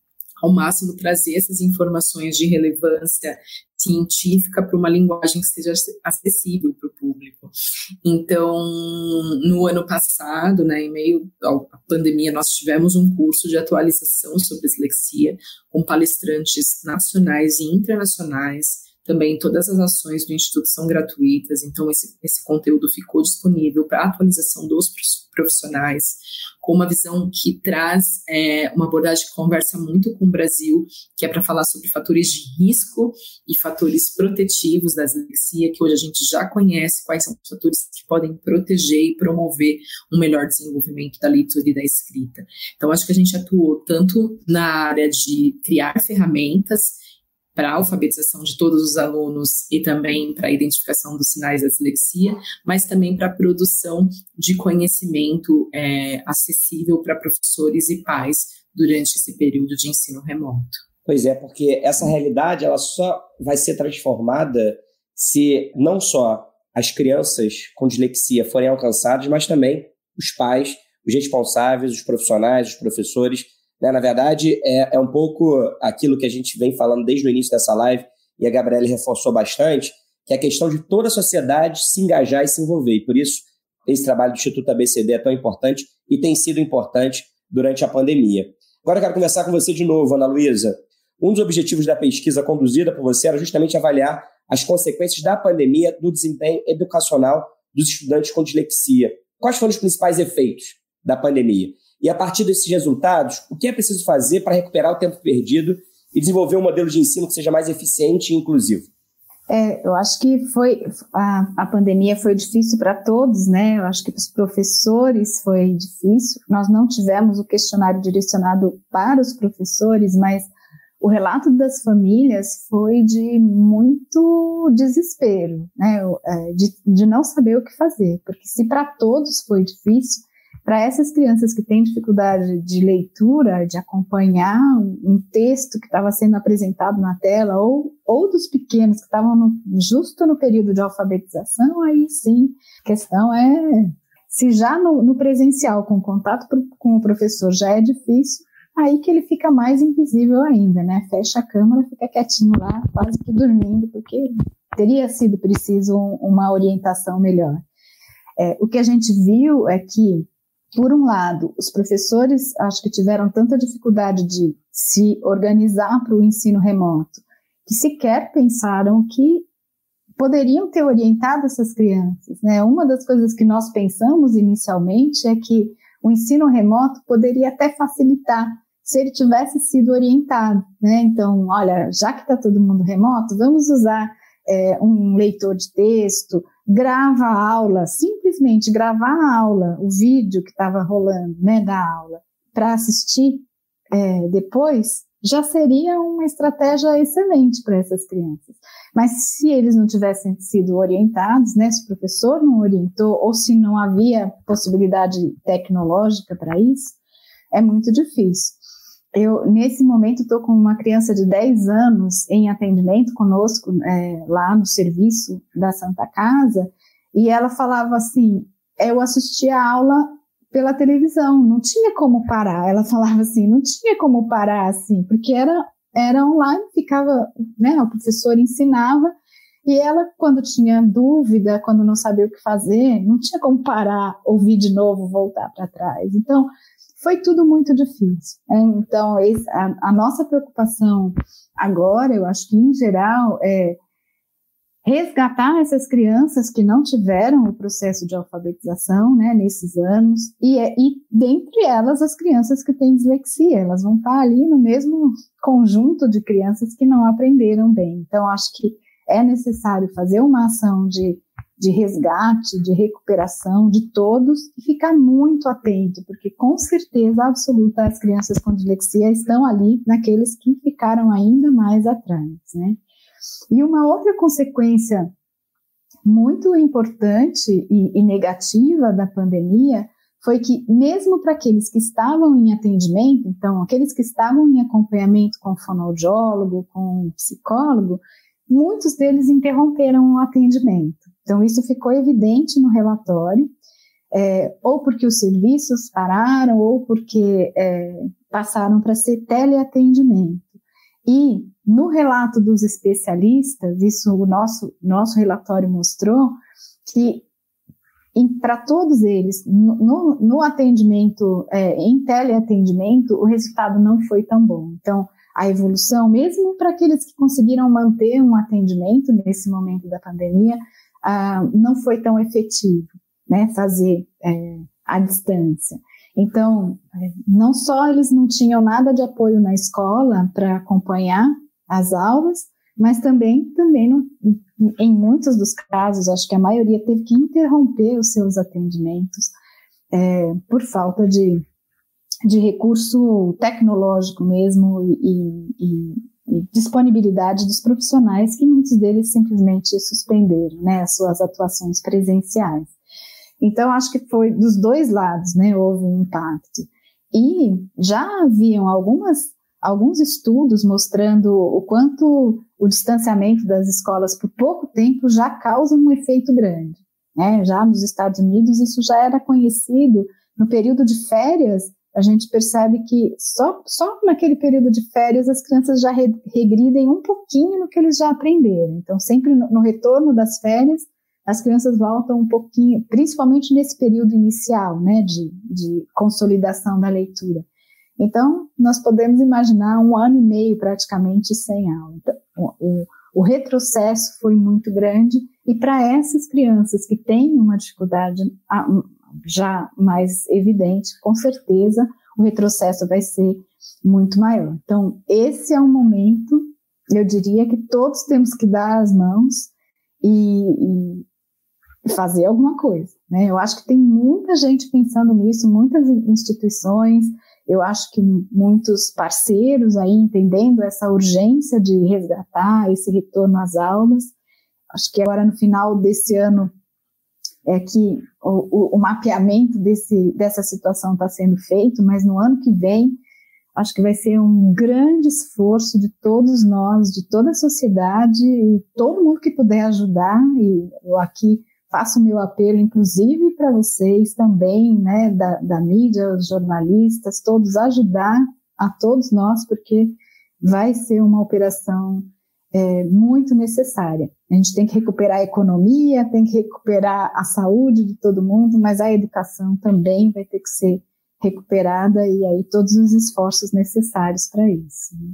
ao máximo trazer essas informações de relevância científica para uma linguagem que seja acessível para o público. Então, no ano passado, né, em meio à pandemia, nós tivemos um curso de atualização sobre dislexia com palestrantes nacionais e internacionais também todas as ações do Instituto são gratuitas, então esse, esse conteúdo ficou disponível para atualização dos profissionais, com uma visão que traz é, uma abordagem que conversa muito com o Brasil, que é para falar sobre fatores de risco e fatores protetivos da dislexia, que hoje a gente já conhece quais são os fatores que podem proteger e promover um melhor desenvolvimento da leitura e da escrita. Então, acho que a gente atuou tanto na área de criar ferramentas para a alfabetização de todos os alunos e também para a identificação dos sinais da dislexia, mas também para a produção de conhecimento é, acessível para professores e pais durante esse período de ensino remoto. Pois é, porque essa realidade ela só vai ser transformada se não só as crianças com dislexia forem alcançadas, mas também os pais, os responsáveis, os profissionais, os professores né? Na verdade, é, é um pouco aquilo que a gente vem falando desde o início dessa live, e a Gabriela reforçou bastante, que é a questão de toda a sociedade se engajar e se envolver. E por isso, esse trabalho do Instituto ABCD é tão importante e tem sido importante durante a pandemia. Agora eu quero conversar com você de novo, Ana Luísa. Um dos objetivos da pesquisa conduzida por você era justamente avaliar as consequências da pandemia do desempenho educacional dos estudantes com dislexia. Quais foram os principais efeitos da pandemia? E a partir desses resultados, o que é preciso fazer para recuperar o tempo perdido e desenvolver um modelo de ensino que seja mais eficiente e inclusivo? É, eu acho que foi a, a pandemia foi difícil para todos, né? Eu acho que para os professores foi difícil. Nós não tivemos o questionário direcionado para os professores, mas o relato das famílias foi de muito desespero, né? É, de, de não saber o que fazer, porque se para todos foi difícil, para essas crianças que têm dificuldade de leitura, de acompanhar um texto que estava sendo apresentado na tela, ou, ou dos pequenos que estavam justo no período de alfabetização, aí sim, a questão é se já no, no presencial, com contato pro, com o professor, já é difícil, aí que ele fica mais invisível ainda, né? Fecha a câmera, fica quietinho lá, quase que dormindo, porque teria sido preciso uma orientação melhor. É, o que a gente viu é que por um lado, os professores acho que tiveram tanta dificuldade de se organizar para o ensino remoto, que sequer pensaram que poderiam ter orientado essas crianças. Né? Uma das coisas que nós pensamos inicialmente é que o ensino remoto poderia até facilitar se ele tivesse sido orientado. Né? Então, olha, já que está todo mundo remoto, vamos usar é, um leitor de texto, grava a aula, simplesmente gravar a aula, o vídeo que estava rolando né, da aula, para assistir é, depois, já seria uma estratégia excelente para essas crianças. Mas se eles não tivessem sido orientados, né, se o professor não orientou, ou se não havia possibilidade tecnológica para isso, é muito difícil. Eu, nesse momento, estou com uma criança de 10 anos em atendimento conosco, é, lá no serviço da Santa Casa, e ela falava assim: eu assistia a aula pela televisão, não tinha como parar. Ela falava assim: não tinha como parar assim, porque era, era online, ficava, né, o professor ensinava, e ela, quando tinha dúvida, quando não sabia o que fazer, não tinha como parar, ouvir de novo, voltar para trás. Então, foi tudo muito difícil. Né? Então, a, a, nossa preocupação agora, eu acho que em geral, é resgatar essas crianças que não tiveram o processo de alfabetização né, nesses anos, e, é, e dentre elas as crianças que têm dislexia, elas vão estar ali no mesmo conjunto de crianças que não aprenderam bem. Então, acho que é necessário fazer uma ação de de resgate, de recuperação de todos e ficar muito atento, porque com certeza absoluta as crianças com dislexia estão ali naqueles que ficaram ainda mais atrás, né? E uma outra consequência muito importante e, e negativa da pandemia foi que, mesmo para aqueles que estavam em atendimento, então, aqueles que estavam em acompanhamento com fonoaudiólogo, com psicólogo, muitos deles interromperam o atendimento. Então, isso ficou evidente no relatório, é, ou porque os serviços pararam, ou porque é, passaram para ser teleatendimento. E no relato dos especialistas, isso o nosso, nosso relatório mostrou, que para todos eles, no, no atendimento, é, em teleatendimento, o resultado não foi tão bom. Então, a evolução, mesmo para aqueles que conseguiram manter um atendimento nesse momento da pandemia, não foi tão efetivo, né, fazer é, à distância. Então, é, não só eles não tinham nada de apoio na escola para acompanhar as aulas, mas também, também no, em muitos dos casos, acho que a maioria teve que interromper os seus atendimentos é, por falta de, de recurso tecnológico mesmo e, e, disponibilidade dos profissionais, que muitos deles simplesmente suspenderam né, as suas atuações presenciais. Então, acho que foi dos dois lados, né, houve um impacto. E já haviam algumas, alguns estudos mostrando o quanto o distanciamento das escolas por pouco tempo já causa um efeito grande. Né? Já nos Estados Unidos, isso já era conhecido no período de férias, a gente percebe que só, só naquele período de férias as crianças já re, regridem um pouquinho no que eles já aprenderam. Então, sempre no, no, retorno das férias, as crianças voltam um pouquinho, principalmente nesse período inicial, né, de, de consolidação da leitura. Então, nós podemos imaginar um ano e meio praticamente sem aula. Então, o, o retrocesso foi muito grande, e para essas crianças que têm uma dificuldade já mais evidente, com certeza o retrocesso vai ser muito maior. Então, esse é um momento, eu diria que todos temos que dar as mãos e, e fazer alguma coisa. Né? Eu acho que tem muita gente pensando nisso, muitas instituições, eu acho que muitos parceiros aí entendendo essa urgência de resgatar esse retorno às aulas. Acho que agora no final desse ano é que o, o, o mapeamento desse, dessa situação está sendo feito, mas no ano que vem acho que vai ser um grande esforço de todos nós, de toda a sociedade e todo mundo que puder ajudar. E eu aqui faço o meu apelo, inclusive para vocês também, né, da, da mídia, os jornalistas, todos ajudar a todos nós, porque vai ser uma operação é, muito necessária. A gente tem que recuperar a economia, tem que recuperar a saúde de todo mundo, mas a educação também vai ter que ser recuperada e aí todos os esforços necessários para isso. Né?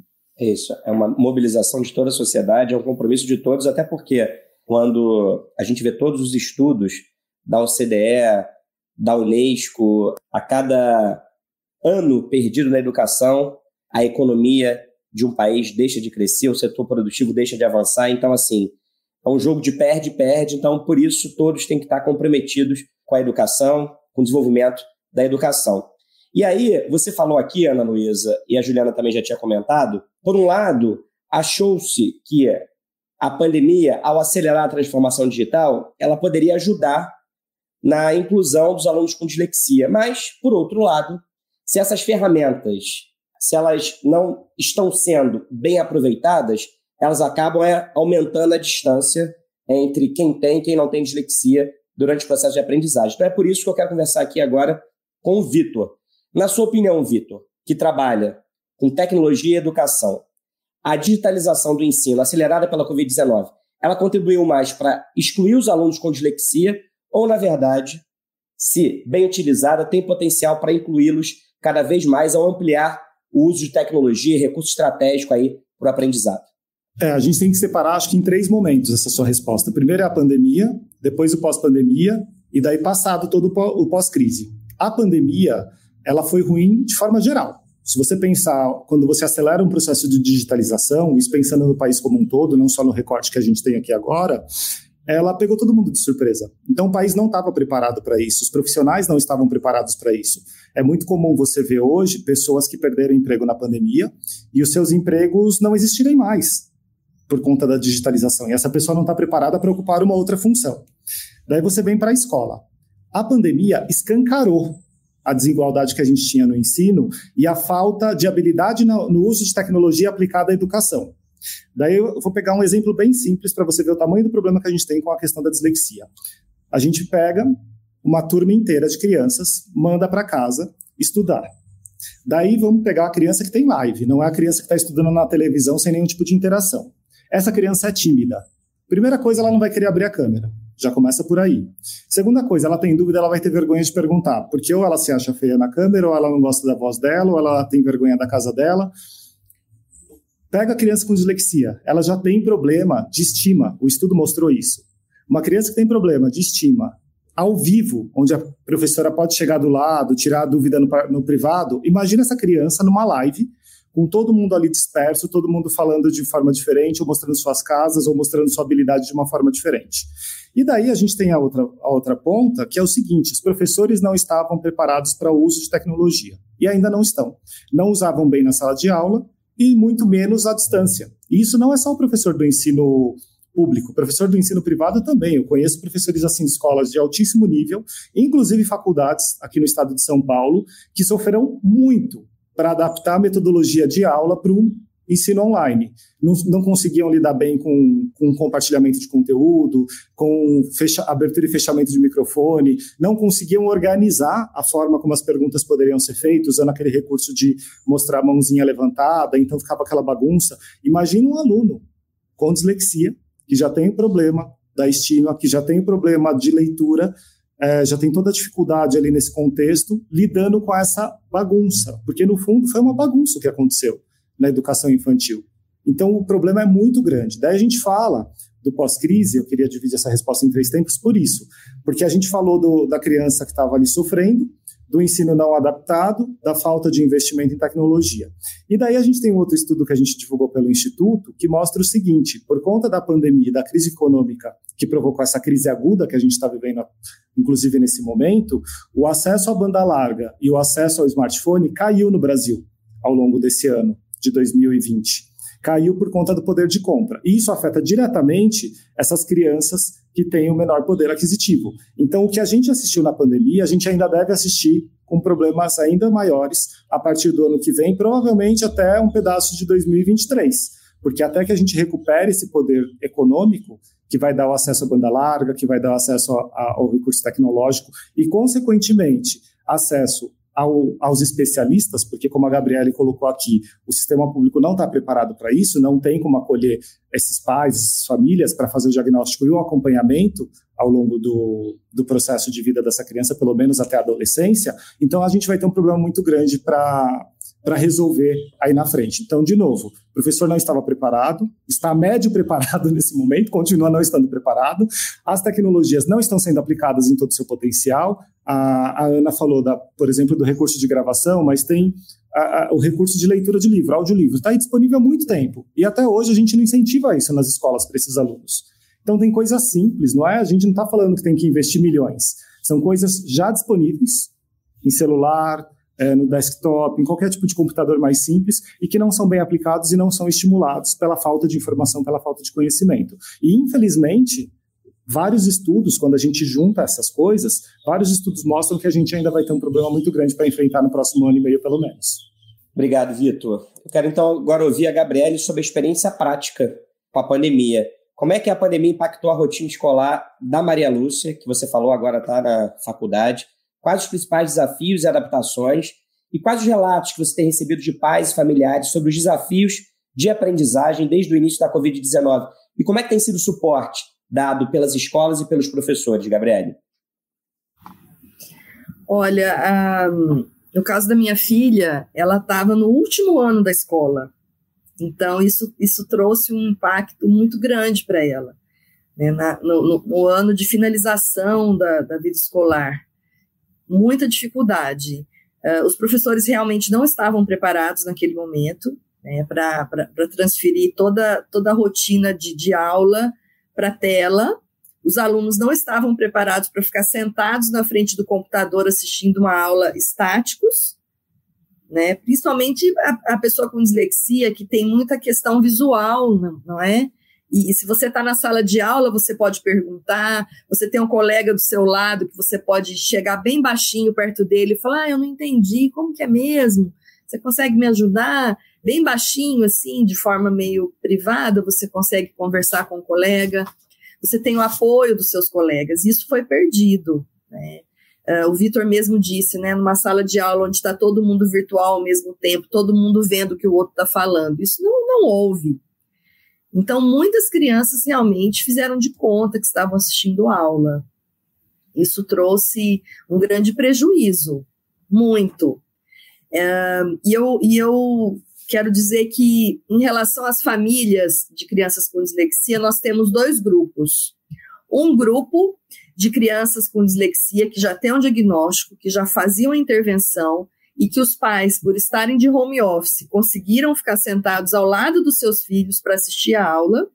Isso, é uma mobilização de toda a sociedade, é um compromisso de todos, até porque quando a gente vê todos os estudos da OCDE, da Unesco, a cada ano perdido na educação, a economia de um país deixa de crescer, o setor produtivo deixa de avançar. Então, assim, é um jogo de perde-perde. Então, por isso, todos têm que estar comprometidos com a educação, com o desenvolvimento da educação. E aí, você falou aqui, Ana Luísa, e a Juliana também já tinha comentado, por um lado, achou-se que a pandemia, ao acelerar a transformação digital, ela poderia ajudar na inclusão dos alunos com dislexia. Mas, por outro lado, se essas ferramentas, se elas não estão sendo bem aproveitadas, elas acabam é, aumentando a distância entre quem tem e quem não tem dislexia durante o processo de aprendizagem. Então é por isso que eu quero conversar aqui agora com o Vitor. Na sua opinião, Vitor, que trabalha com tecnologia e educação, a digitalização do ensino acelerada pela Covid-19, ela contribuiu mais para excluir os alunos com dislexia ou, na verdade, se bem utilizada, tem potencial para incluí-los cada vez mais ao ampliar o uso de tecnologia e recurso estratégico aí para o aprendizado? É, a gente tem que separar, acho que em três momentos essa sua resposta. Primeiro é a pandemia, depois o pós-pandemia e daí passado todo o pós-crise. A pandemia, ela foi ruim de forma geral. Se você pensar, quando você acelera um processo de digitalização, isso pensando no país como um todo, não só no recorte que a gente tem aqui agora, ela pegou todo mundo de surpresa. Então o país não estava preparado para isso, os profissionais não estavam preparados para isso. É muito comum você ver hoje pessoas que perderam emprego na pandemia e os seus empregos não existirem mais por conta da digitalização. E essa pessoa não está preparada para ocupar uma outra função. Daí você vem para a escola. A pandemia escancarou a desigualdade que a gente tinha no ensino e a falta de habilidade no, uso de tecnologia aplicada à educação. Daí eu vou pegar um exemplo bem simples para você ver o tamanho do problema que a gente tem com a questão da dislexia. A gente pega uma turma inteira de crianças, manda para casa estudar. Daí vamos pegar a criança que tem live, não é a criança que está estudando na televisão sem nenhum tipo de interação. Essa criança é tímida. Primeira coisa, ela não vai querer abrir a câmera. Já começa por aí. Segunda coisa, ela tem dúvida, ela vai ter vergonha de perguntar, porque ou ela se acha feia na câmera, ou ela não gosta da voz dela, ou ela tem vergonha da casa dela. Pega a criança com dislexia, ela já tem problema de estima, o estudo mostrou isso. Uma criança que tem problema de estima ao vivo, onde a professora pode chegar do lado, tirar a dúvida no, no privado, imagina essa criança numa live com todo mundo ali disperso, todo mundo falando de forma diferente, ou mostrando suas casas, ou mostrando sua habilidade de uma forma diferente. E daí a gente tem a outra, a outra ponta, que é o seguinte: os professores não estavam preparados para o uso de tecnologia, e ainda não estão. Não usavam bem na sala de aula, e muito menos à distância. E isso não é só o professor do ensino público, professor do ensino privado também. Eu conheço professores assim escolas de altíssimo nível, inclusive faculdades aqui no estado de São Paulo, que sofreram muito para adaptar a metodologia de aula para um ensino online. Não, não conseguiam lidar bem com, com compartilhamento de conteúdo, com fecha, abertura e fechamento de microfone, não conseguiam organizar a forma como as perguntas poderiam ser feitas, usando aquele recurso de mostrar a mãozinha levantada, então ficava aquela bagunça. Imagina um aluno com dislexia, que já tem problema da estima, que já tem problema de leitura, é, já tem toda a dificuldade ali nesse contexto, lidando com essa bagunça, porque no fundo foi uma bagunça o que aconteceu na educação infantil. Então o problema é muito grande. Daí a gente fala do pós-crise, eu queria dividir essa resposta em três tempos por isso, porque a gente falou do, da criança que estava ali sofrendo, do ensino não adaptado, da falta de investimento em tecnologia. E daí a gente tem um outro estudo que a gente divulgou pelo Instituto, que mostra o seguinte: por conta da pandemia e da crise econômica que provocou essa crise aguda que a gente está vivendo, inclusive nesse momento, o acesso à banda larga e o acesso ao smartphone caiu no Brasil ao longo desse ano de 2020 caiu por conta do poder de compra. E isso afeta diretamente essas crianças que têm o menor poder aquisitivo. Então, o que a gente assistiu na pandemia, a gente ainda deve assistir com problemas ainda maiores a partir do ano que vem, provavelmente até um pedaço de 2023. Porque até que a gente recupere esse poder econômico, que vai dar o acesso à banda larga, que vai dar o acesso ao recurso tecnológico e, consequentemente, acesso ao, aos especialistas, porque, como a Gabriele colocou aqui, o sistema público não está preparado para isso, não tem como acolher esses pais, essas famílias, para fazer o diagnóstico e o acompanhamento ao longo do, do processo de vida dessa criança, pelo menos até a adolescência. Então, a gente vai ter um problema muito grande para para resolver aí na frente. Então, de novo, o professor não estava preparado, está médio preparado nesse momento, continua não estando preparado, as tecnologias não estão sendo aplicadas em todo o seu potencial. A, a Ana falou, da, por exemplo, do recurso de gravação, mas tem a, a, o recurso de leitura de livro, audiolivro, está disponível há muito tempo. E até hoje a gente não incentiva isso nas escolas para esses alunos. Então, tem coisas simples, não é? A gente não está falando que tem que investir milhões. São coisas já disponíveis em celular, é, no desktop, em qualquer tipo de computador mais simples e que não são bem aplicados e não são estimulados pela falta de informação, pela falta de conhecimento. E, infelizmente, vários estudos, quando a gente junta essas coisas, vários estudos mostram que a gente ainda vai ter um problema muito grande para enfrentar no próximo ano e meio, pelo menos. Obrigado, Vitor. Eu quero então agora ouvir a Gabriele sobre a experiência prática com a pandemia. Como é que a pandemia impactou a rotina escolar da Maria Lúcia, que você falou agora está na faculdade? quais os principais desafios e adaptações e quais os relatos que você tem recebido de pais e familiares sobre os desafios de aprendizagem desde o início da Covid-19 e como é que tem sido o suporte dado pelas escolas e pelos professores, Gabriele? Olha, um, no caso da minha filha, ela estava no último ano da escola, então isso, isso trouxe um impacto muito grande para ela, né, na, no, no, ano de finalização da, da vida escolar muita dificuldade. Uh, os professores realmente não estavam preparados naquele momento né, para transferir toda, toda a rotina de, de aula para a tela. Os alunos não estavam preparados para ficar sentados na frente do computador assistindo uma aula estáticos, né? principalmente a, a pessoa com dislexia, que tem muita questão visual, não, não é? E, e se você está na sala de aula, você pode perguntar, você tem um colega do seu lado que você pode chegar bem baixinho perto dele e falar: ah, eu não entendi, como que é mesmo? Você consegue me ajudar? Bem baixinho, assim, de forma meio privada, você consegue conversar com o colega. Você tem o apoio dos seus colegas. Isso foi perdido, né? Uh, o Vitor mesmo disse, né, numa sala de aula onde está todo mundo virtual ao mesmo tempo, todo mundo vendo o que o outro está falando. Isso não, não houve. Então, muitas crianças realmente fizeram de conta que estavam assistindo aula. Isso trouxe um grande prejuízo, muito. É, e, eu, e eu quero dizer que, em relação às famílias de crianças com dislexia, nós temos dois grupos. Um grupo de crianças com dislexia que já tem um diagnóstico, que já faziam a intervenção e que os pais, por estarem de home office, conseguiram ficar sentados ao lado dos seus filhos para assistir a aula.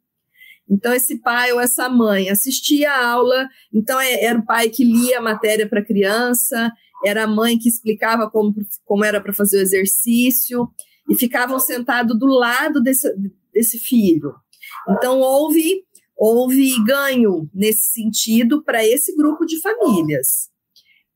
Então, esse pai ou essa mãe assistia a aula, então é, era o pai que lia a matéria para a criança, era a mãe que explicava como, como era para fazer o exercício, e ficavam sentados do lado desse, desse filho. Então, houve, houve ganho nesse sentido para esse grupo de famílias.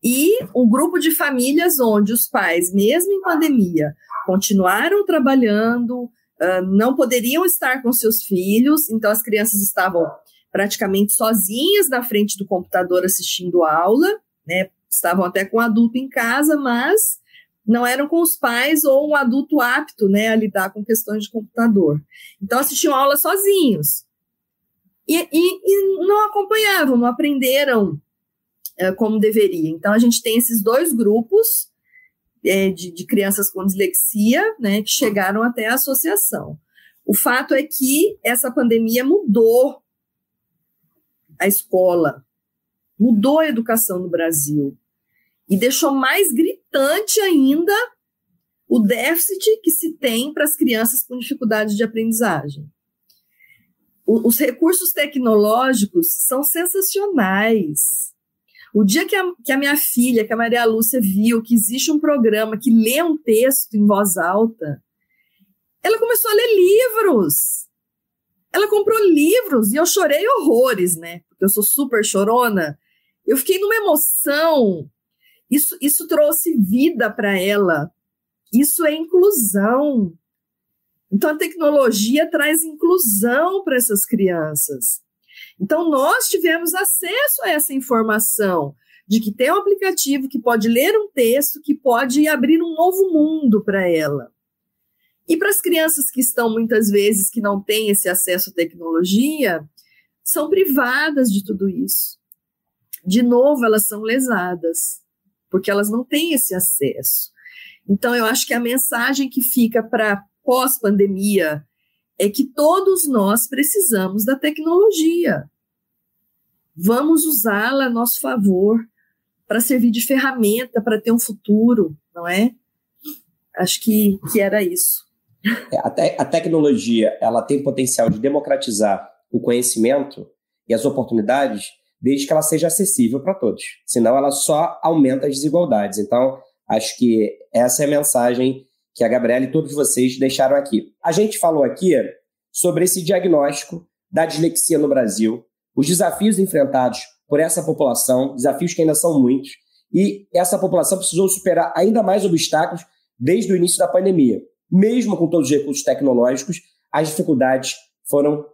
E o grupo de famílias onde os pais, mesmo em pandemia, continuaram trabalhando, uh, não poderiam estar com seus filhos, então as crianças estavam praticamente sozinhas na frente do computador assistindo aula, né? Estavam até com um adulto em casa, mas não eram com os pais ou um adulto apto né, a lidar com questões de computador. Então, assistiam aula sozinhos. E, e, e não acompanhavam, não aprenderam é, como deveria. Então, a gente tem esses dois grupos é, de, de, crianças com dislexia né, que chegaram até a associação. O fato é que essa pandemia mudou a escola, mudou a educação no Brasil e deixou mais gritante ainda o déficit que se tem para as crianças com dificuldade de aprendizagem. O, os recursos tecnológicos são sensacionais. O dia que a, que a minha filha, que a Maria Lúcia, viu que existe um programa que lê um texto em voz alta, ela começou a ler livros. Ela comprou livros e eu chorei horrores, né? Porque eu sou super chorona. Eu fiquei numa emoção isso, isso trouxe vida para ela. Isso é inclusão. Então, a tecnologia traz inclusão para essas crianças. Então, nós tivemos acesso a essa informação de que tem um aplicativo que pode ler um texto, que pode abrir um novo mundo para ela. E para as crianças que estão muitas vezes que não têm esse acesso à tecnologia, são privadas de tudo isso. De novo, elas são lesadas porque elas não têm esse acesso. Então, eu acho que a mensagem que fica para pós-pandemia é que todos nós precisamos da tecnologia. Vamos usá-la a nosso favor para servir de ferramenta para ter um futuro, não é? Acho que, que era isso. É, a, te a tecnologia ela tem potencial de democratizar o conhecimento e as oportunidades desde que ela seja acessível para todos. Senão, ela só aumenta as desigualdades. Então, acho que essa é a mensagem que a Gabriela e todos vocês deixaram aqui. A gente falou aqui sobre esse diagnóstico da dislexia no Brasil, os desafios enfrentados por essa população, desafios que ainda são muitos, e essa população precisou superar ainda mais obstáculos desde o início da pandemia. Mesmo com todos os recursos tecnológicos, as dificuldades foram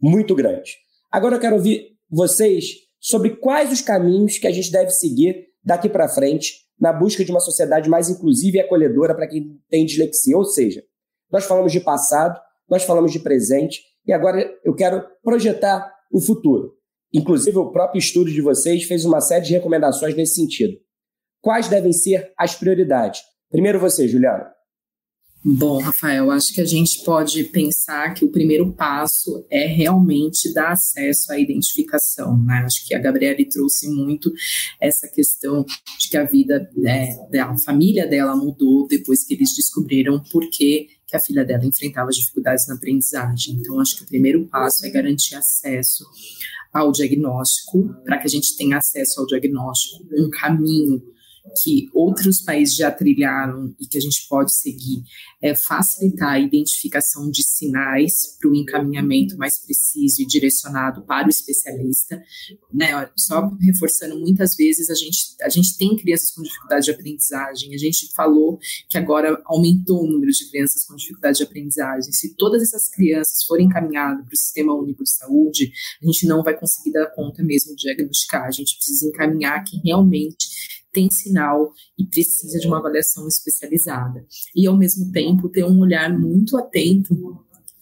muito grandes. Agora eu quero ouvir vocês sobre quais os caminhos que a gente deve seguir daqui para frente na busca de uma sociedade mais inclusiva e acolhedora para quem tem dislexia. Ou seja, nós falamos de passado, nós falamos de presente e agora eu quero projetar o futuro. Inclusive, o próprio estudo de vocês fez uma série de recomendações nesse sentido. Quais devem ser as prioridades? Primeiro você, Juliana. Bom, Rafael, acho que a gente pode pensar que o primeiro passo é realmente dar acesso à identificação, né? Acho que a Gabriele trouxe muito essa questão de que a vida né, da família dela mudou depois que eles descobriram por que que a filha dela enfrentava dificuldades na aprendizagem. Então, acho que o primeiro passo é garantir acesso ao diagnóstico, para que a gente tenha acesso ao diagnóstico, um caminho que outros países já trilharam e que a gente pode seguir é facilitar a identificação de sinais para o encaminhamento mais preciso e direcionado para o especialista. Né? Só reforçando, muitas vezes a gente, a gente tem crianças com dificuldade de aprendizagem, a gente falou que agora aumentou o número de crianças com dificuldade de aprendizagem. Se todas essas crianças forem encaminhadas para o Sistema Único de Saúde, a gente não vai conseguir dar conta mesmo de diagnosticar, a gente precisa encaminhar quem realmente tem sinal e precisa de uma avaliação especializada. E, ao mesmo tempo, ter um olhar muito atento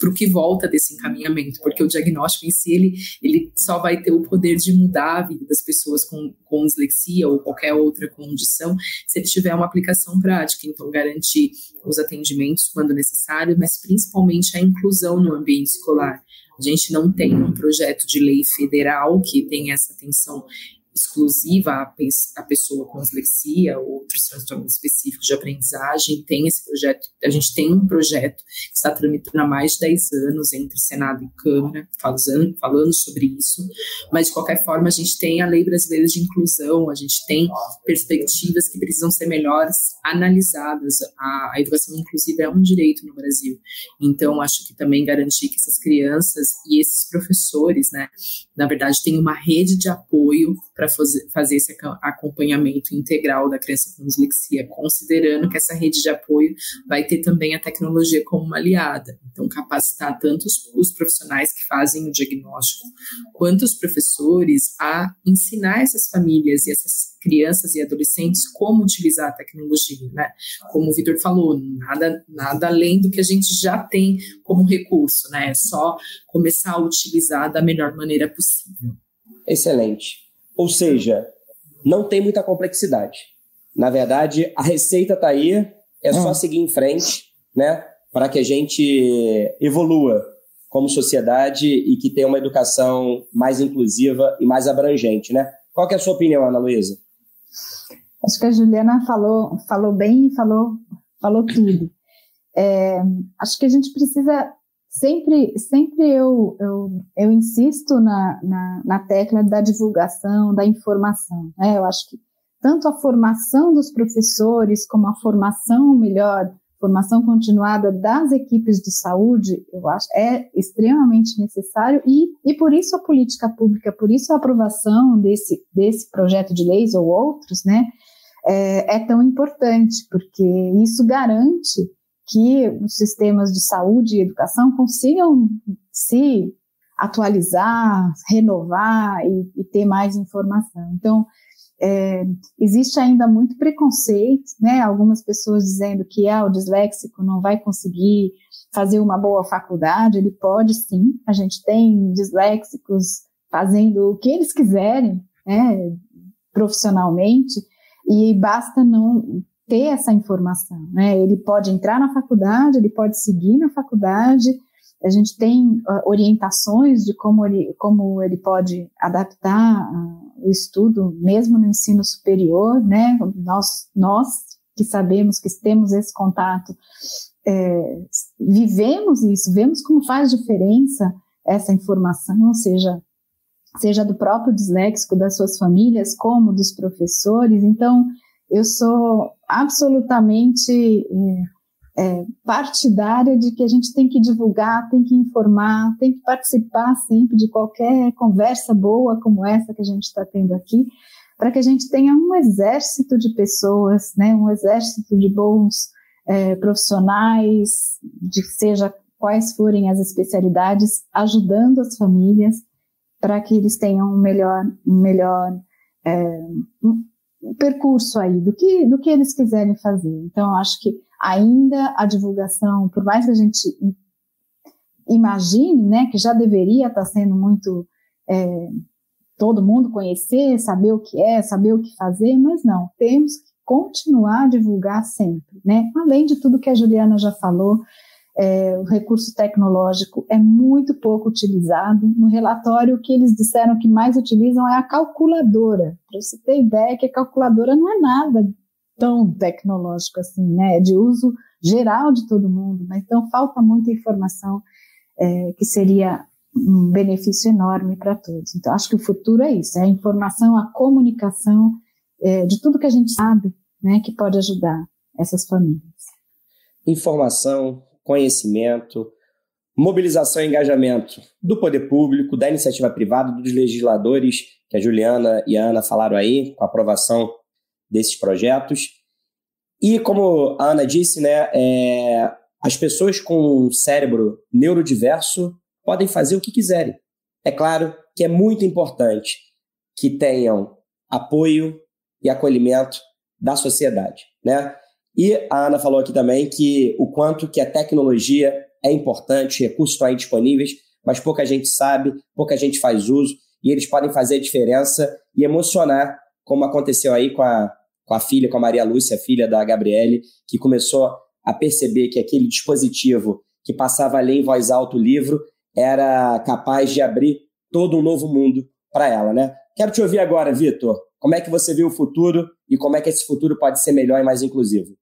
para o que volta desse encaminhamento, porque o diagnóstico em si, ele, ele só vai ter o poder de mudar a vida das pessoas com, com dislexia ou qualquer outra condição, se ele tiver uma aplicação prática, então garantir os atendimentos quando necessário, mas principalmente a inclusão no ambiente escolar. A gente não tem um projeto de lei federal que tem essa atenção exclusiva à, à pessoa com dislexia ou outros transtornos específicos de aprendizagem. Tem esse projeto, a gente tem um projeto que está tramitando há mais de 10 anos entre Senado e Câmara, falando, falando sobre isso, mas de qualquer forma a gente tem a Lei Brasileira de Inclusão, a gente tem perspectivas que precisam ser melhores analisadas. A, a educação inclusiva é um direito no Brasil, então acho que também garantir que essas crianças e esses professores, né, na verdade, tem uma rede de apoio para fazer esse acompanhamento integral da criança com dislexia, considerando que essa rede de apoio vai ter também a tecnologia como uma aliada. Então, capacitar tanto os, os profissionais que fazem o diagnóstico, quanto os professores a ensinar essas famílias e essas crianças e adolescentes como utilizar a tecnologia, né? Como o Vitor falou, nada, nada além do que a gente já tem como recurso, né? É só começar a utilizar da melhor maneira possível. Excelente. Ou seja, não tem muita complexidade. Na verdade, a receita está aí, é só hum. seguir em frente, né? Para que a gente evolua como sociedade e que tenha uma educação mais inclusiva e mais abrangente, né? Qual é a sua opinião, Ana Luísa? Acho que a Juliana falou, falou bem e falou, falou tudo. É, acho que a gente precisa sempre, sempre eu, eu, eu insisto na, na, na, tecla da divulgação, da informação. Né? Eu acho que tanto a formação dos professores como a formação melhor, formação continuada das equipes de saúde, eu acho é extremamente necessário e, e por isso a política pública, por isso a aprovação desse, desse projeto de leis ou outros, né, é, é tão importante, porque isso garante que os sistemas de saúde e educação consigam se atualizar, renovar e, e ter mais informação. Então, é, existe ainda muito preconceito, né? Algumas pessoas dizendo que ah, o disléxico não vai conseguir fazer uma boa faculdade. Ele pode sim. A gente tem disléxicos fazendo o que eles quiserem, né? Profissionalmente e basta não ter essa informação, né? Ele pode entrar na faculdade, ele pode seguir na faculdade, a gente tem uh, orientações de como ele, como ele pode adaptar uh, o estudo, mesmo no ensino superior, né? Nós, nós que sabemos que temos esse contato, é, vivemos isso, vemos como faz diferença essa informação, seja seja do próprio disléxico, das suas famílias, como dos professores. Então, eu sou absolutamente é, é, partidária de que a gente tem que divulgar, tem que informar, tem que participar sempre de qualquer conversa boa como essa que a gente está tendo aqui, para que a gente tenha um exército de pessoas, né, um exército de bons é, profissionais, de seja quais forem as especialidades, ajudando as famílias para que eles tenham um melhor, um melhor é, um percurso aí do que, do que eles quiserem fazer. Então, acho que ainda a divulgação, por mais que a gente imagine, né, que já deveria estar sendo muito é, todo mundo conhecer, saber o que é, saber o que fazer, mas não, temos que continuar a divulgar sempre, né? Além de tudo que a Juliana já falou, é, o recurso tecnológico é muito pouco utilizado. No relatório, o que eles disseram que mais utilizam é a calculadora. Para você ter ideia que a calculadora não é nada tão tecnológico assim, né? De uso geral de todo mundo, mas então falta muita informação é, que seria um benefício enorme para todos. Então, acho que o futuro é isso, é a informação, a comunicação é, de tudo que a gente sabe, né, que pode ajudar essas famílias. Informação, conhecimento, mobilização e engajamento do poder público, da iniciativa privada, dos legisladores, que a Juliana e a Ana falaram aí, com a aprovação desses projetos. E como a Ana disse, né, é, as pessoas com um cérebro neurodiverso podem fazer o que quiserem. É claro que é muito importante que tenham apoio e acolhimento da sociedade, né? E a Ana falou aqui também que o quanto que a tecnologia é importante, recursos estão aí disponíveis, mas pouca gente sabe, pouca gente faz uso, e eles podem fazer a diferença e emocionar, como aconteceu aí com a, com a filha, com a Maria Lúcia, filha da Gabriele, que começou a perceber que aquele dispositivo que passava ali em voz alta o livro era capaz de abrir todo um novo mundo para ela, né? Quero te ouvir agora, Vitor. Como é que você vê o futuro e como é que esse futuro pode ser melhor e mais inclusivo?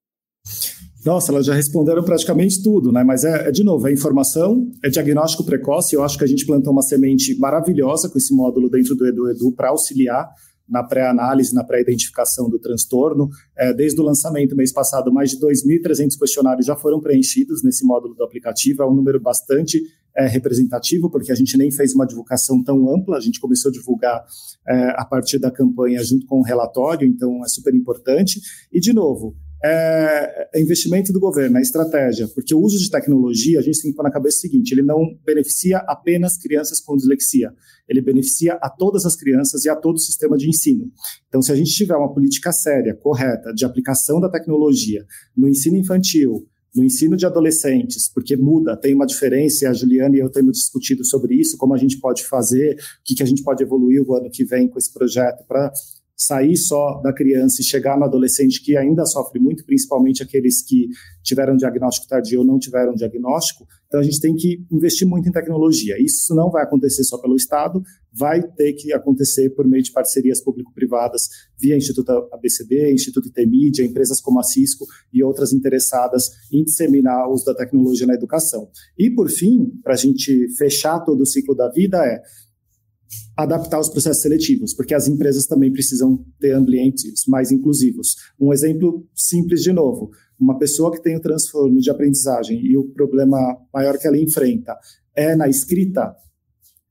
Nossa, elas já responderam praticamente tudo, né? Mas é, é, de novo, é informação, é diagnóstico precoce. Eu acho que a gente plantou uma semente maravilhosa com esse módulo dentro do Edu Edu para auxiliar na pré-análise, na pré-identificação do transtorno. É, desde o lançamento mês passado, mais de 2.300 questionários já foram preenchidos nesse módulo do aplicativo. É um número bastante é, representativo, porque a gente nem fez uma divulgação tão ampla, a gente começou a divulgar é, a partir da campanha junto com o relatório, então é super importante. E, de novo, é, é, investimento do governo, é estratégia, porque o uso de tecnologia, a gente tem que pôr na cabeça o seguinte, ele não beneficia apenas crianças com dislexia, ele beneficia a todas as crianças e a todo o sistema de ensino. Então, se a gente tiver uma política séria, correta, de aplicação da tecnologia no ensino infantil, no ensino de adolescentes, porque muda, tem uma diferença, a Juliana e eu temos discutido sobre isso, como a gente pode fazer, o que a gente pode evoluir o ano que vem com esse projeto para sair só da criança e chegar no adolescente que ainda sofre muito, principalmente aqueles que tiveram diagnóstico tardio ou não tiveram diagnóstico. Então a gente tem que investir muito em tecnologia. Isso não vai acontecer só pelo Estado, vai ter que acontecer por meio de parcerias público-privadas via Instituto ABCD, Instituto ITMídia, empresas como a Cisco e outras interessadas em disseminar o uso da tecnologia na educação. E por fim, para a gente fechar todo o ciclo da vida é adaptar os processos seletivos, porque as empresas também precisam ter ambientes mais inclusivos. Um exemplo simples de novo, uma pessoa que tem o transtorno de aprendizagem e o problema maior que ela enfrenta é na escrita,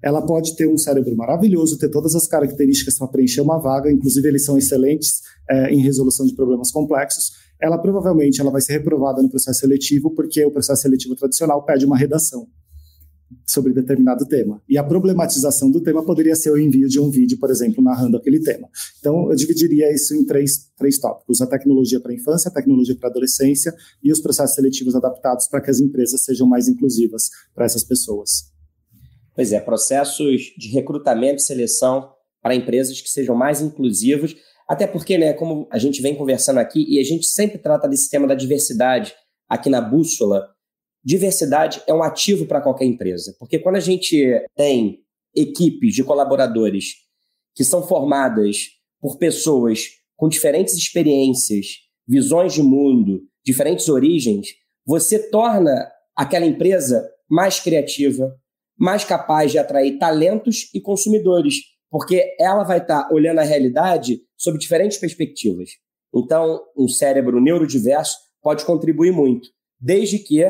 ela pode ter um cérebro maravilhoso, ter todas as características para preencher uma vaga, inclusive eles são excelentes é, em resolução de problemas complexos. Ela provavelmente ela vai ser reprovada no processo seletivo, porque o processo seletivo tradicional pede uma redação sobre determinado tema. E a problematização do tema poderia ser o envio de um vídeo, por exemplo, narrando aquele tema. Então, eu dividiria isso em três, três tópicos: a tecnologia para a infância, a tecnologia para a adolescência e os processos seletivos adaptados para que as empresas sejam mais inclusivas para essas pessoas. Pois é, processos de recrutamento e seleção para empresas que sejam mais inclusivos, até porque, né, como a gente vem conversando aqui, e a gente sempre trata desse tema da diversidade aqui na Bússola, diversidade é um ativo para qualquer empresa. Porque quando a gente tem equipes de colaboradores que são formadas por pessoas com diferentes experiências, visões de mundo, diferentes origens, você torna aquela empresa mais criativa, mais capaz de atrair talentos e consumidores, porque ela vai estar olhando a realidade sob diferentes perspectivas. Então, um cérebro neurodiverso pode contribuir muito, desde que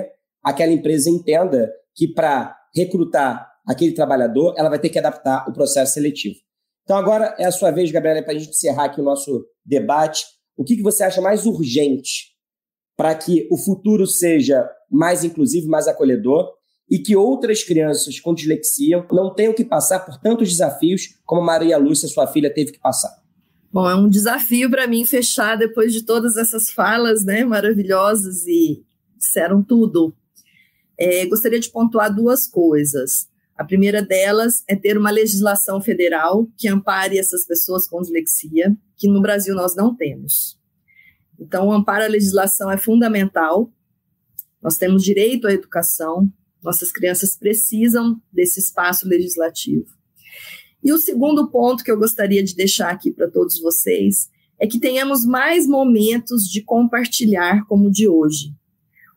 aquela empresa entenda que para recrutar aquele trabalhador, ela vai ter que adaptar o processo seletivo. Então, agora é a sua vez, Gabriela, para a gente encerrar aqui o nosso debate. O que, que você acha mais urgente para que o futuro seja mais inclusivo, mais acolhedor e que outras crianças com dislexia não tenham que passar por tantos desafios como Maria Lúcia, sua filha, teve que passar? Bom, é um desafio para mim fechar depois de todas essas falas né, maravilhosas e disseram tudo. É, gostaria de pontuar duas coisas. A primeira delas é ter uma legislação federal que ampare essas pessoas com dislexia, que no Brasil nós não temos. Então, o amparo à legislação é fundamental. Nós temos direito à educação, nossas crianças precisam desse espaço legislativo. E o segundo ponto que eu gostaria de deixar aqui para todos vocês é que tenhamos mais momentos de compartilhar como o de hoje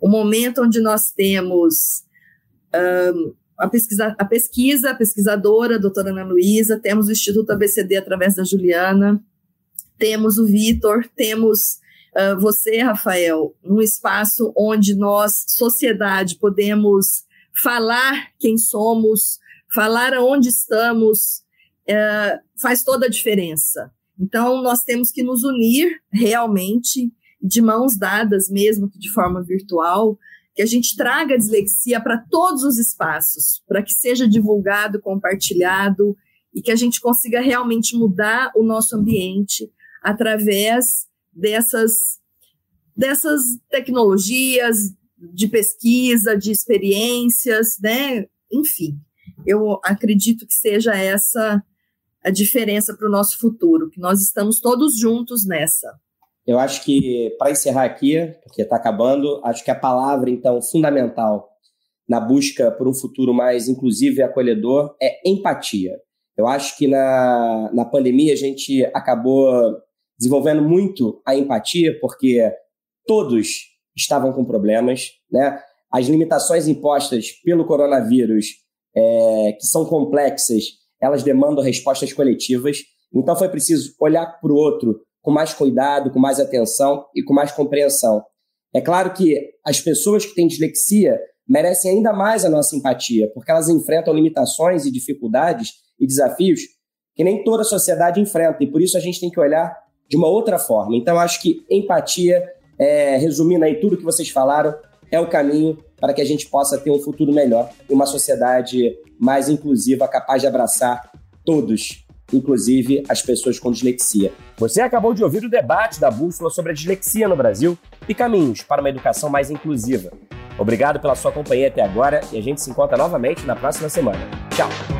o momento onde nós temos um, a, pesquisa, a pesquisa, a pesquisadora, a doutora Ana Luísa, temos o Instituto ABCD através da Juliana, temos o Vitor, temos uh, você, Rafael, um espaço onde nós, sociedade, podemos falar quem somos, falar aonde estamos, uh, faz toda a diferença. Então, nós temos que nos unir realmente de mãos dadas, mesmo que de forma virtual, que a gente traga a dislexia para todos os espaços, para que seja divulgado, compartilhado e que a gente consiga realmente mudar o nosso ambiente através dessas, dessas tecnologias de pesquisa, de experiências, né? Enfim, eu acredito que seja essa a diferença para o nosso futuro, que nós estamos todos juntos nessa. Eu acho que, para encerrar aqui, porque está acabando, acho que a palavra, então, fundamental na busca por um futuro mais inclusivo e acolhedor é empatia. Eu acho que na, na pandemia a gente acabou desenvolvendo muito a empatia, porque todos estavam com problemas, né? As limitações impostas pelo coronavírus, é, que são complexas, elas demandam respostas coletivas. Então foi preciso olhar para o outro com mais cuidado, com mais atenção e com mais compreensão. É claro que as pessoas que têm dislexia merecem ainda mais a nossa empatia, porque elas enfrentam limitações e dificuldades e desafios que nem toda a sociedade enfrenta, e por isso a gente tem que olhar de uma outra forma. Então, acho que empatia, é, resumindo aí tudo que vocês falaram, é o caminho para que a gente possa ter um futuro melhor e uma sociedade mais inclusiva, capaz de abraçar todos, inclusive as pessoas com dislexia. Você acabou de ouvir o debate da Bússola sobre a dislexia no Brasil e caminhos para uma educação mais inclusiva. Obrigado pela sua companhia até agora e a gente se encontra novamente na próxima semana. Tchau!